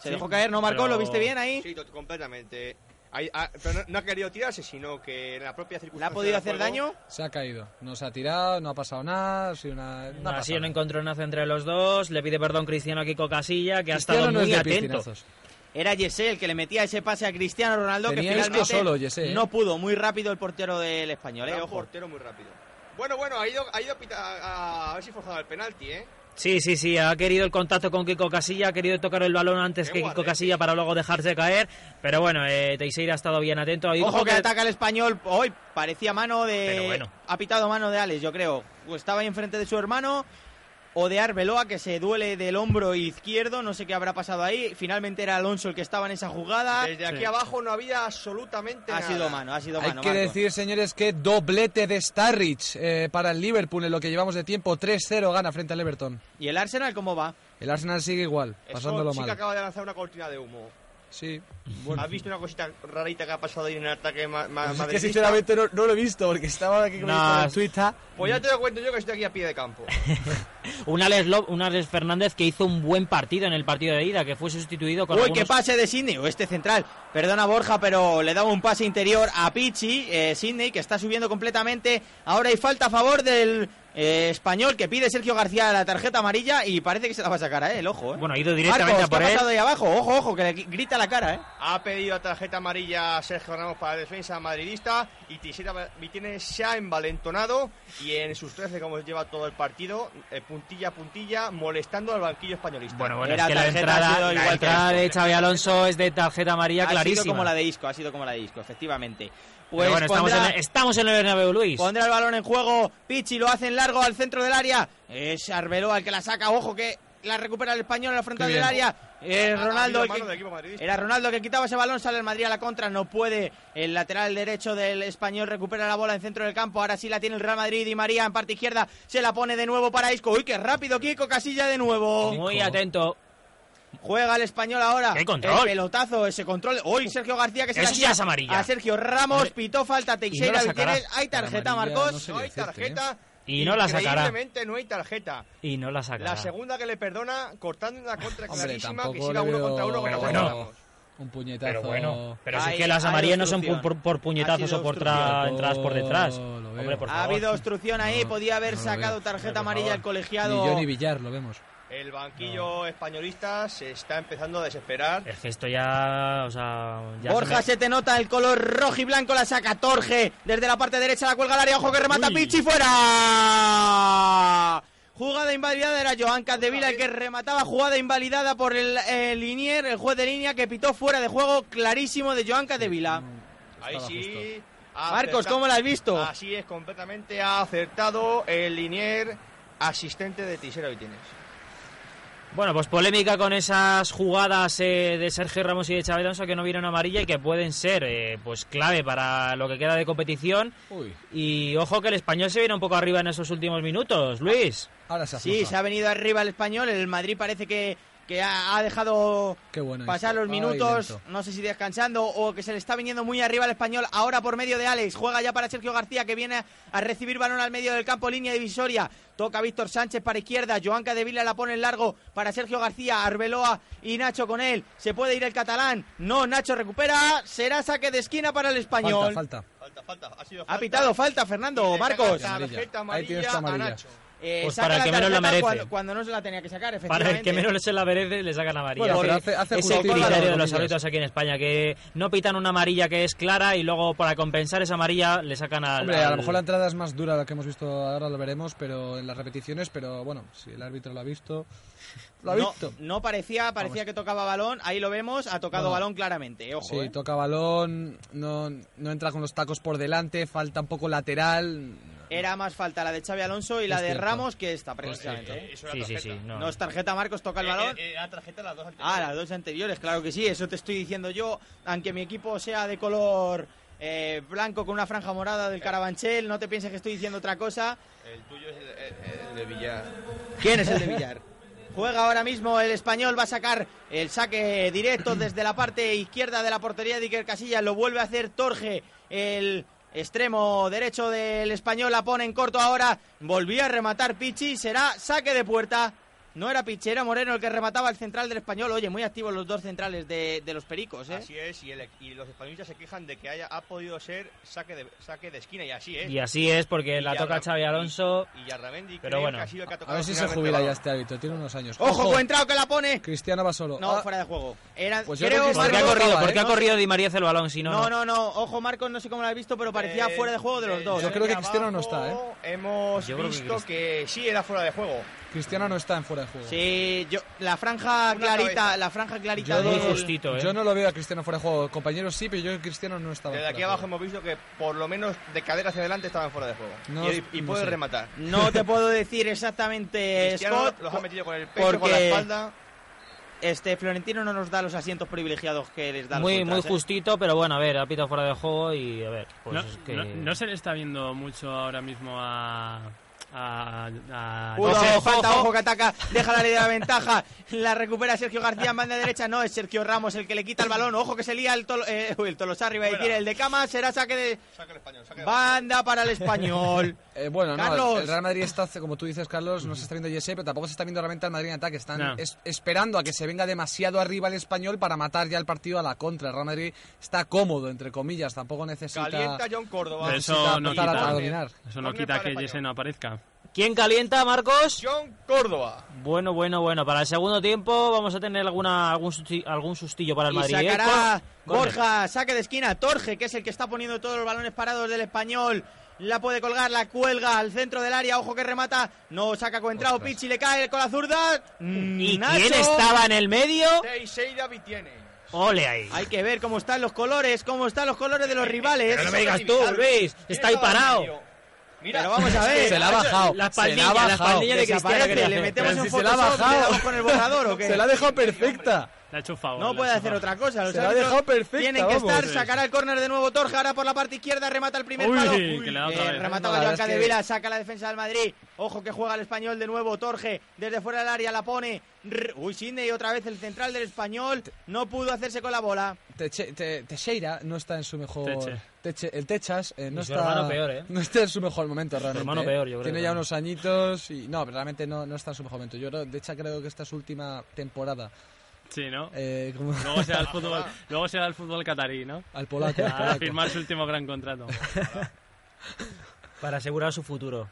Se Sí, dejó caer, ¿no, Marcó? pero- ¿Lo viste bien ahí? Sí, completamente. Ahí- ah, pero no, no ha querido tirarse, sino que en la propia ¿Le circunstancia ha podido hacer juego- daño? Se ha caído. No se ha tirado, no ha pasado nada. Ha sido una, no ha Así pasado un nada. encontronazo entre los dos. Le pide perdón Cristiano a Kiko Casilla, que ha estado no es muy atento. Era Jesse el que le metía ese pase a Cristiano Ronaldo Tenía que finalmente solo, Jesse, ¿eh? no pudo. Muy rápido el portero del español, ¿eh? Ojo. portero muy rápido. Bueno, bueno, ha ido, ha ido a, pita- a, a ver si forzaba el penalti, ¿eh? Sí, sí, sí, ha querido el contacto con Kiko Casilla, ha querido tocar el balón antes Qué que Kiko. Casilla para luego dejarse caer. Pero bueno, eh, Teixeira ha estado bien atento. Ahí Ojo que ataca el español. Hoy parecía mano de. Pero bueno. Ha pitado mano de Alex, yo creo. Estaba ahí enfrente de su hermano. O de Arbeloa, que se duele del hombro izquierdo. No sé qué habrá pasado ahí. Finalmente era Alonso el que estaba en esa jugada. Desde aquí Sí. abajo no había absolutamente Ha nada. sido mano, ha sido Hay mano. que Marco. decir, señores, que doblete de Starrich eh, para el Liverpool en lo que llevamos de tiempo. 3-0 gana frente al Everton. ¿Y el Arsenal cómo va? El Arsenal sigue igual, Eso pasándolo sí que acaba de lanzar una cortina de humo. Sí. Bueno. ¿Has visto una cosita rarita que ha pasado ahí en el ataque ma ma pues es que sinceramente no, no, lo he visto porque estaba aquí con no, el Twitter. Pues ya te lo cuento yo que estoy aquí a pie de campo. un Alex, un Alex Fernández que hizo un buen partido en el partido de ida, que fue sustituido con Uy, algunos... qué pase de Sidney, o este central. Perdona Borja, pero le daba un pase interior a Pichi, eh, Sidney, que está subiendo completamente. Ahora hay falta a favor del eh, español que pide Sergio García la tarjeta amarilla y parece que se la va a sacar a él, ojo. Eh. Bueno, ha ido directamente Marcos, a por ¿qué ha él. pasado ahí abajo? Ojo, ojo, que le grita la cara, ¿eh? Ha pedido tarjeta amarilla Sergio Ramos para la defensa madridista y Tisera Vitine se ha envalentonado y en sus 13 como lleva todo el partido, eh, puntilla a puntilla, molestando al banquillo españolista. Bueno, bueno, Era es que la ha entrada, la entrada de Xavi Alonso es de tarjeta amarilla ha clarísima. sido como la de Isco, ha sido como la de Isco, efectivamente. Pues bueno, estamos, en, estamos en el Bernabéu, Luis. Pondrá el balón en juego. Pichi lo hace en largo al centro del área. Es Arbeloa el que la saca. Ojo que la recupera el español en la frontal del área. Es Ha- ha Ronaldo. el que- era Ronaldo que quitaba ese balón. Sale el Madrid a la contra. No puede. El lateral derecho del español recupera la bola en centro del campo. Ahora sí la tiene el Real Madrid. Y María en parte izquierda se la pone de nuevo para Isco. Uy, qué rápido Kiko Casilla de nuevo. Muy atento. Juega el español ahora. ¡Qué control! El pelotazo, ese control. Uy, Sergio García que se Eso ya es amarilla. A Sergio Ramos, pitó falta Teixeira. Vitieres. Hay tarjeta, Amarilla, Marcos. no sé. No hay decirte, tarjeta. Y no la sacará. Increíblemente no hay tarjeta. Y no la sacará. La segunda que le perdona, cortando una contra Hombre, clarísima, que siga uno contra uno con Pero bueno. Un puñetazo. Pero bueno, pero Hay- es que las amarillas no son por, por- por puñetazos o por tra- entradas por detrás. Hombre, por Ha habido obstrucción ahí, No, podía haber no sacado tarjeta amarilla el colegiado. Ni yo ni Villar, lo vemos. El banquillo españolista se está empezando a desesperar. Es que esto ya, o sea, ya Borja me- se te nota el color rojo y blanco, la saca Torge desde la parte derecha, la cuelga al área, ojo que remata Uy. Pichi fuera. Jugada invalidada era Joan Capdevila el que remataba, jugada invalidada por el, linier, el juez de línea que pitó fuera de juego clarísimo de Joan Capdevila. Ahí sí. Marcos, ¿cómo la has visto? Así es, completamente ha acertado el linier asistente de Tisera Vitines. Bueno, pues polémica con esas jugadas eh, de Sergio Ramos y de Xabi Alonso que no vieron amarilla y que pueden ser eh, pues clave para lo que queda de competición. Uy, Y ojo que el español se viene un poco arriba en esos últimos minutos, Luis. ahora se Sí, se ha venido arriba el español, el Madrid parece que, que ha, ha dejado Qué bueno pasar esto. los minutos, no sé si descansando o que se le está viniendo muy arriba al español, ahora por medio de Alex, juega ya para Sergio García que viene a recibir balón al medio del campo, línea divisoria, toca Víctor Sánchez para izquierda, Joan Cadevila la pone en largo para Sergio García, Arbeloa y Nacho con él, se puede ir el catalán, no, Nacho recupera, será saque de esquina para el español. Falta, falta. Falta, falta. Ha, sido Ha falta. pitado falta, Fernando, Marcos. Amarilla. Tarjeta Ahí tienes amarilla tu a. Nacho. Eh, Pues para el la que menos tarjeta merece. Cuando, cuando no se la tenía que sacar, Para efectivamente. el que menos se la merece le sacan amarilla. Bueno, hace- hace es el criterio de los árbitros aquí en España, que no pitan una amarilla que es clara y luego para compensar esa amarilla le sacan al... Hombre, a al- lo mejor la entrada es más dura la que hemos visto ahora, lo veremos, pero en las repeticiones, pero bueno, si el árbitro lo ha visto, lo ha no, visto. no parecía, parecía que tocaba balón, ahí lo vemos, ha tocado No. balón claramente, ojo. Sí, eh. toca balón, no, no entra con los tacos por delante, falta un poco lateral. Era más falta la de Xavi Alonso y la de cierto. Ramos que esta, precisamente. ¿eh? Sí, sí, sí. No. No es tarjeta, Marcos, toca el Eh, balón. eh, Era tarjeta las dos anteriores. Ah, las dos anteriores, claro que sí, eso te estoy diciendo yo. Aunque mi equipo sea de color eh, blanco con una franja morada del Carabanchel, no te pienses que estoy diciendo otra cosa. El tuyo es el, el- el de Villar. ¿Quién es el de Villar? Juega ahora mismo el español, va a sacar el saque directo desde la parte izquierda de la portería de Iker Casillas, lo vuelve a hacer Torge, el extremo derecho del español, la pone en corto ahora, volvía a rematar Pichi, será saque de puerta. No era Pichi, era Moreno el que remataba el central del español. Oye, muy activos los dos centrales de, de los pericos, ¿eh? Así es, y, el- y los españolistas se quejan de que haya, ha podido ser saque de, saque de esquina, y así es. Y así es, porque Y la toca Xavi Alonso. Y, y Yarramendi Pero creo bueno, que ha sido el que ha A tocado ver si se jubila ya este árbitro, tiene unos años. ¡Ojo, buen entrado que la pone! Cristiano va solo. No, Ah, fuera de juego. Era, Pues yo creo, creo que ¿Por qué ha corrido, ¿eh? por qué ha No corrido Di María el balón? Si no, No, no. no, no. Ojo, Marcos, no sé cómo lo has visto, pero parecía Eh, fuera de juego de los dos. Yo creo que Cristiano no está, ¿eh? Hemos Yo creo que visto que, sí era fuera de juego. Cristiano no está en fuera de juego. Sí, yo, la franja Una clarita, cabeza. la franja clarita Yo del- justito, ¿eh? yo no lo veo a Cristiano fuera de juego. Compañeros sí, pero yo que Cristiano no estaba Desde fuera aquí de abajo juego. hemos visto que por lo menos de cadera hacia adelante estaban fuera de juego. No, y y no puede sé. rematar. No te puedo decir exactamente, Cristiano Scott, los ha metido con el pecho, con la porque espalda. este Florentino no nos da los asientos privilegiados que les da Muy, muy ¿eh? justito, pero bueno, a ver, ha pitado fuera de juego y a ver, pues no, es que... no- no se le está viendo mucho ahora mismo a, a, a- Uy, Ojo, falta, ojo. ojo, que ataca, deja la ley de la ventaja, la recupera Sergio García en banda derecha, no, es Sergio Ramos el que le quita el balón, ojo que se lía el, tolo, eh, uy, el decir, el de cama será saque de banda para el español. Eh, bueno, no, el Real Madrid está, como tú dices, Carlos, no se está viendo Jesse, pero tampoco se está viendo realmente al Madrid en ataque. Están No. es- esperando a que se venga demasiado arriba el español para matar ya el partido a la contra. El Real Madrid está cómodo, entre comillas, tampoco necesita... Calienta John Córdoba. Pero necesita eso no a quita, dominar. eso no Córner quita para que el Jesse español. no aparezca. ¿Quién calienta, Marcos? John Córdoba. Bueno, bueno, bueno. Para el segundo tiempo vamos a tener alguna algún, susti- algún sustillo para el Y Madrid. ¿eh? sacará Cor- córner. Borja, saque de esquina, Torge, que es el que está poniendo todos los balones parados del español. La puede colgar, la cuelga al centro del área, ojo que remata, no saca Coentrao, Ostras. Pichi le cae con la zurda. Mm, ¿Y Nacho. quién estaba en el medio? Teixeira Vitiene. Ole ahí. Hay que ver cómo están los colores, cómo están los colores de los rivales. Pero no me digas tú, Luis. Está ahí parado. Mira, Pero vamos a ver. Se la ha bajado. La se la ha espaldilla, la bajado. espaldilla de Cristiano. Le metemos Pero en si se la ha bajado. le damos con el borrador o qué. Se la ha dejado perfecta. Le ha hecho un favor. No puede hacer otra cosa. Los Se la ha dejado perfecta, Tienen que vamos. estar, Sí. sacar al córner de nuevo Torja, ahora por la parte izquierda remata el primer Uy, palo. que le da otra Eh, vez. la Joan Capdevila, saca la defensa del Madrid. Ojo que juega el español de nuevo, Torge, desde fuera del área la pone. Uy, Sidney otra vez el central del español. No pudo hacerse con la bola. Teche- te- Teixeira no está en su mejor... Teche. Teche- el Techas eh, no está... hermano peor, ¿eh? No está en su mejor momento realmente. hermano ¿eh? peor, yo creo Tiene ya unos añitos y... No, pero realmente no, no está en su mejor momento. Yo de hecho creo que esta es su última temporada. Sí, ¿no? Eh, Luego será el fútbol, luego será el fútbol catarí, ¿no? Al polaco. al A firmar su último gran contrato. Para asegurar su futuro.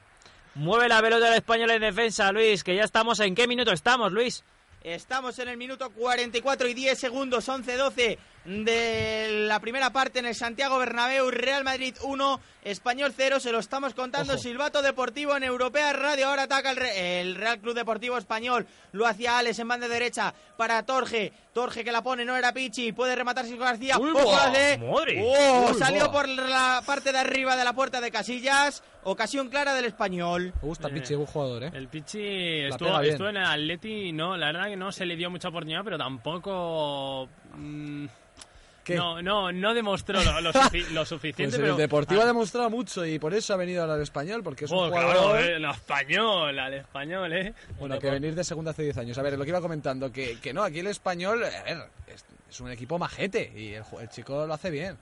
Mueve la pelota del español en defensa, Luis. Que ya estamos. ¿En qué minuto estamos, Luis? Estamos en el minuto 44 y 10 segundos, 11-12 de la primera parte en el Santiago Bernabéu, Real Madrid 1, Español 0, se lo estamos contando, Ojo. Silbato Deportivo en Europea Radio, ahora ataca el, Re- el Real Club Deportivo Español, lo hacía Alex en banda derecha para Torge, Torge que la pone, no era Pichi, puede rematar Silvio García, Uy, de- madre. ¡Oh! Uy, salió buah. por la parte de arriba de la puerta de Casillas, ocasión clara del Español. Me gusta Eh, Pichi, buen jugador, ¿eh? El Pichi estuvo, estuvo en el Atleti, no, la verdad que no se le dio mucha oportunidad, pero tampoco... mm. No, no, no demostró lo, lo sufi- lo Pues suficiente, en pero... el Deportivo Ah, ha demostrado mucho y por eso ha venido ahora al español, porque es un oh, jugador... claro, eh, el español, al español, ¿eh? Bueno, que venir de segunda hace 10 años. A ver, lo que iba comentando, que, que no, aquí el español, a ver, es, es un equipo majete y el, el chico lo hace bien.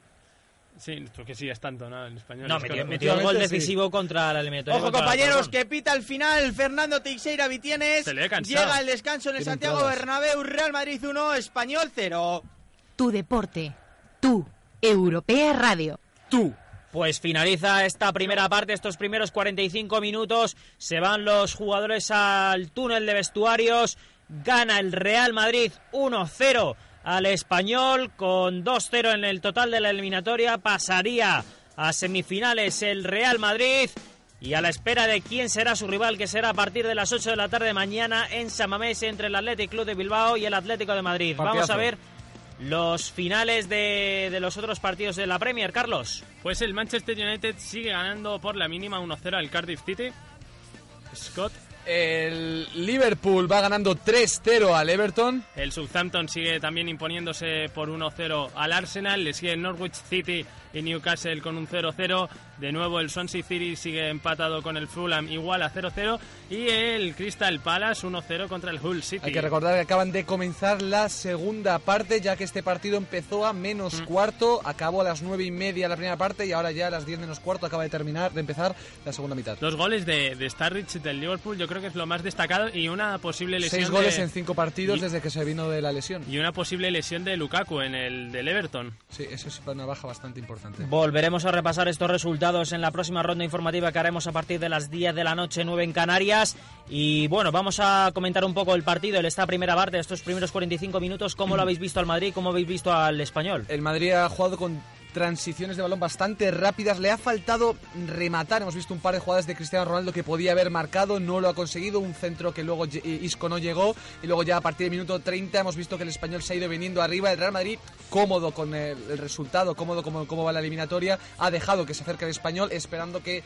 Sí, tú que sí es tanto, ¿no? En español. No, es metió, metió el gol últimamente sí. decisivo contra la eliminatoria. Ojo compañeros, que pita el final, Fernando Teixeira Vitienes, llega el descanso en el Santiago entradas. Bernabéu, Real Madrid 1, Español 0. Tu deporte. Tu Europea Radio. Tú. Pues finaliza esta primera parte, estos primeros 45 minutos. Se van los jugadores al túnel de vestuarios. Gana el Real Madrid 1-0 al español con 2-0 en el total de la eliminatoria. Pasaría a semifinales el Real Madrid. Y a la espera de quién será su rival, que será a partir de las 8 de la tarde mañana en Samamés entre el Athletic Club de Bilbao y el Atlético de Madrid. Vamos a ver los finales de, de los otros partidos de la Premier, Carlos. Pues el Manchester United sigue ganando por la mínima 1-0 al Cardiff City. Scott. El Liverpool va ganando 3-0 al Everton. El Southampton sigue también imponiéndose por 1-0 al Arsenal. Le sigue Norwich City y Newcastle con un 0-0. De nuevo el Swansea City sigue empatado con el Fulham igual a 0-0. Y el Crystal Palace 1-0 contra el Hull City. Hay que recordar que acaban de comenzar la segunda parte, ya que este partido empezó a menos cuarto, acabó a las nueve y media la primera parte y ahora ya a las 10 menos cuarto acaba de terminar, de empezar la segunda mitad. Dos goles de, de Starrich del Liverpool, yo creo que es lo más destacado. Y una posible lesión. Seis goles de- en cinco partidos y- desde que se vino de la lesión. Y una posible lesión de Lukaku en el del Everton. Sí, eso es una baja bastante importante. Volveremos a repasar estos resultados en la próxima ronda informativa que haremos a partir de las 10 de la noche, 9 en Canarias. Y bueno, vamos a comentar un poco el partido, en esta primera parte, estos primeros 45 minutos. ¿Cómo lo habéis visto al Madrid? ¿Cómo habéis visto al español? El Madrid ha jugado con transiciones de balón bastante rápidas. Le ha faltado rematar. Hemos visto un par de jugadas de Cristiano Ronaldo que podía haber marcado, no lo ha conseguido. Un centro que luego lle- Isco no llegó. Y luego ya a partir del minuto 30 hemos visto que el español se ha ido viniendo arriba. El Real Madrid, cómodo con el, resultado, cómodo como cómo va la eliminatoria, ha dejado que se acerque el español, esperando que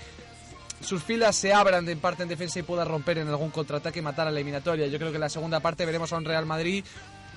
sus filas se abran en parte en defensa y pueda romper en algún contraataque y matar a la eliminatoria. Yo creo que en la segunda parte veremos a un Real Madrid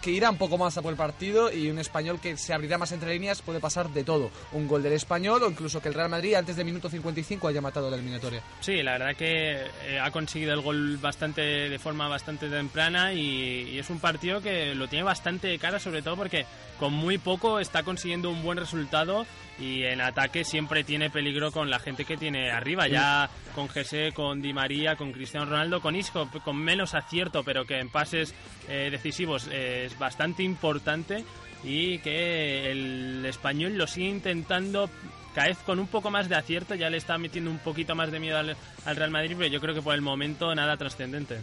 que irá un poco más a por el partido y un español que se abrirá más entre líneas puede pasar de todo. Un gol del español o incluso que el Real Madrid antes del minuto 55 haya matado la eliminatoria. Sí, la verdad que eh, ha conseguido el gol bastante de forma bastante temprana y, y es un partido que lo tiene bastante de cara, sobre todo porque con muy poco está consiguiendo un buen resultado y en ataque siempre tiene peligro con la gente que tiene arriba, ya con Jesse, con Di María, con Cristiano Ronaldo, con Isco, con menos acierto, pero que en pases eh, decisivos eh, es bastante importante y que el español lo sigue intentando cada vez con un poco más de acierto, ya le está metiendo un poquito más de miedo al Real Madrid, pero yo creo que por el momento nada trascendente.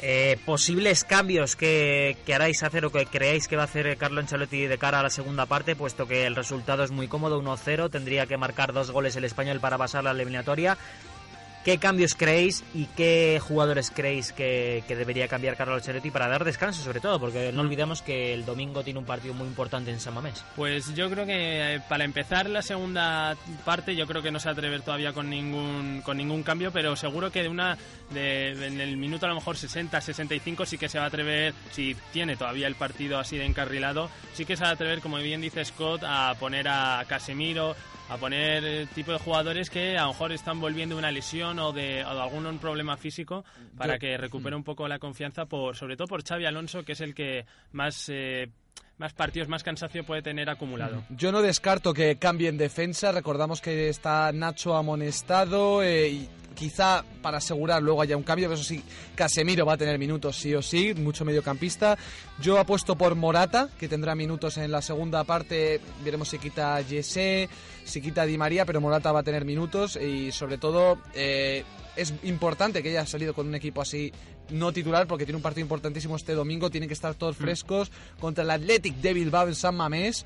Eh, posibles cambios que, haráis hacer o que creáis que va a hacer Carlo Ancelotti de cara a la segunda parte, puesto que el resultado es muy cómodo, 1-0, tendría que marcar dos goles el español para pasar la eliminatoria. ¿Qué cambios creéis y qué jugadores creéis que, debería cambiar Carlo Ancelotti para dar descanso, sobre todo? Porque no olvidemos que el domingo tiene un partido muy importante en San Mamés. Pues yo creo que eh, para empezar la segunda parte, yo creo que no se atrever todavía con ningún con ningún cambio, pero seguro que de una de, en el minuto a lo mejor 60, 65 sí que se va a atrever, si tiene todavía el partido así de encarrilado, sí que se va a atrever, como bien dice Scott, a poner a Casemiro, a poner el tipo de jugadores que a lo mejor están volviendo una lesión o de, o de algún problema físico para Yo, que recupere un poco la confianza, por sobre todo por Xavi Alonso, que es el que más... Eh, más partidos, más cansancio puede tener acumulado. Yo no descarto que cambie en defensa. Recordamos que está Nacho amonestado eh, y quizá para asegurar luego haya un cambio, pero eso sí, Casemiro va a tener minutos sí o sí, mucho mediocampista. Yo apuesto por Morata, que tendrá minutos en la segunda parte, veremos si quita Jesse, si quita Di María, pero Morata va a tener minutos y sobre todo eh, es importante que haya salido con un equipo así no titular porque tiene un partido importantísimo este domingo, tienen que estar todos frescos mm. contra el Athletic de Bilbao en San Mamés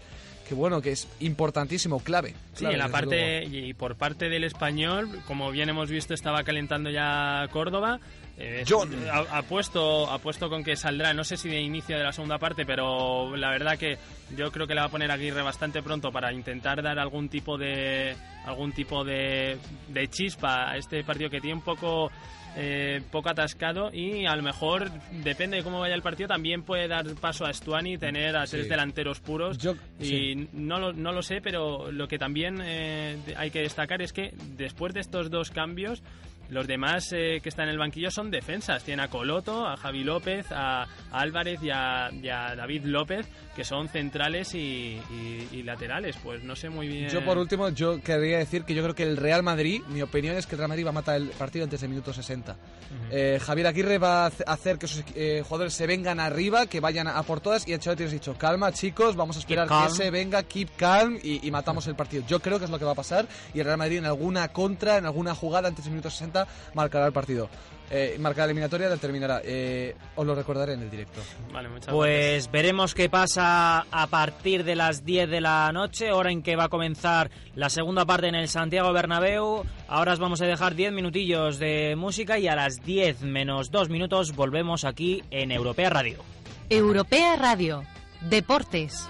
que bueno, que es importantísimo, clave. Sí, en la parte y por parte del español, como bien hemos visto, estaba calentando ya Córdoba. Eh, John. Apuesto, apuesto con que saldrá, no sé si de inicio de la segunda parte, pero la verdad que yo creo que le va a poner Aguirre bastante pronto para intentar dar algún tipo de algún tipo de, de chispa a este partido que tiene un poco eh, poco atascado y a lo mejor, depende de cómo vaya el partido, también puede dar paso a Stuani, tener a tres sí. delanteros puros. Yo, y sí. no, lo, no lo sé, pero lo que también eh, hay que destacar es que después de estos dos cambios, los demás eh, que están en el banquillo son defensas. Tienen a Coloto, a Javi López, a, a Álvarez y a, y a, David López, que son centrales y, y, y, laterales. Pues no sé muy bien. Yo, por último, yo querría decir que yo creo que el Real Madrid, mi opinión es que el Real Madrid va a matar el partido antes del minuto 60. Uh -huh. eh, Javier Aguirre va a hacer que sus eh, jugadores se vengan arriba, que vayan a, por todas. Y Ancelotti nos ha dicho: calma, chicos, vamos a esperar que se venga, keep calm y, y matamos el partido. Yo creo que es lo que va a pasar. Y el Real Madrid, en alguna contra, en alguna jugada antes del minuto 60, marcará el partido. Eh, marcará la eliminatoria, la terminará. Eh, os lo recordaré en el directo. Vale, muchas pues gracias. veremos qué pasa a partir de las 10 de la noche, hora en que va a comenzar la segunda parte en el Santiago Bernabéu. Ahora os vamos a dejar 10 minutillos de música y a las 10 menos 2 minutos volvemos aquí en Europea Radio. Europea Radio. Deportes.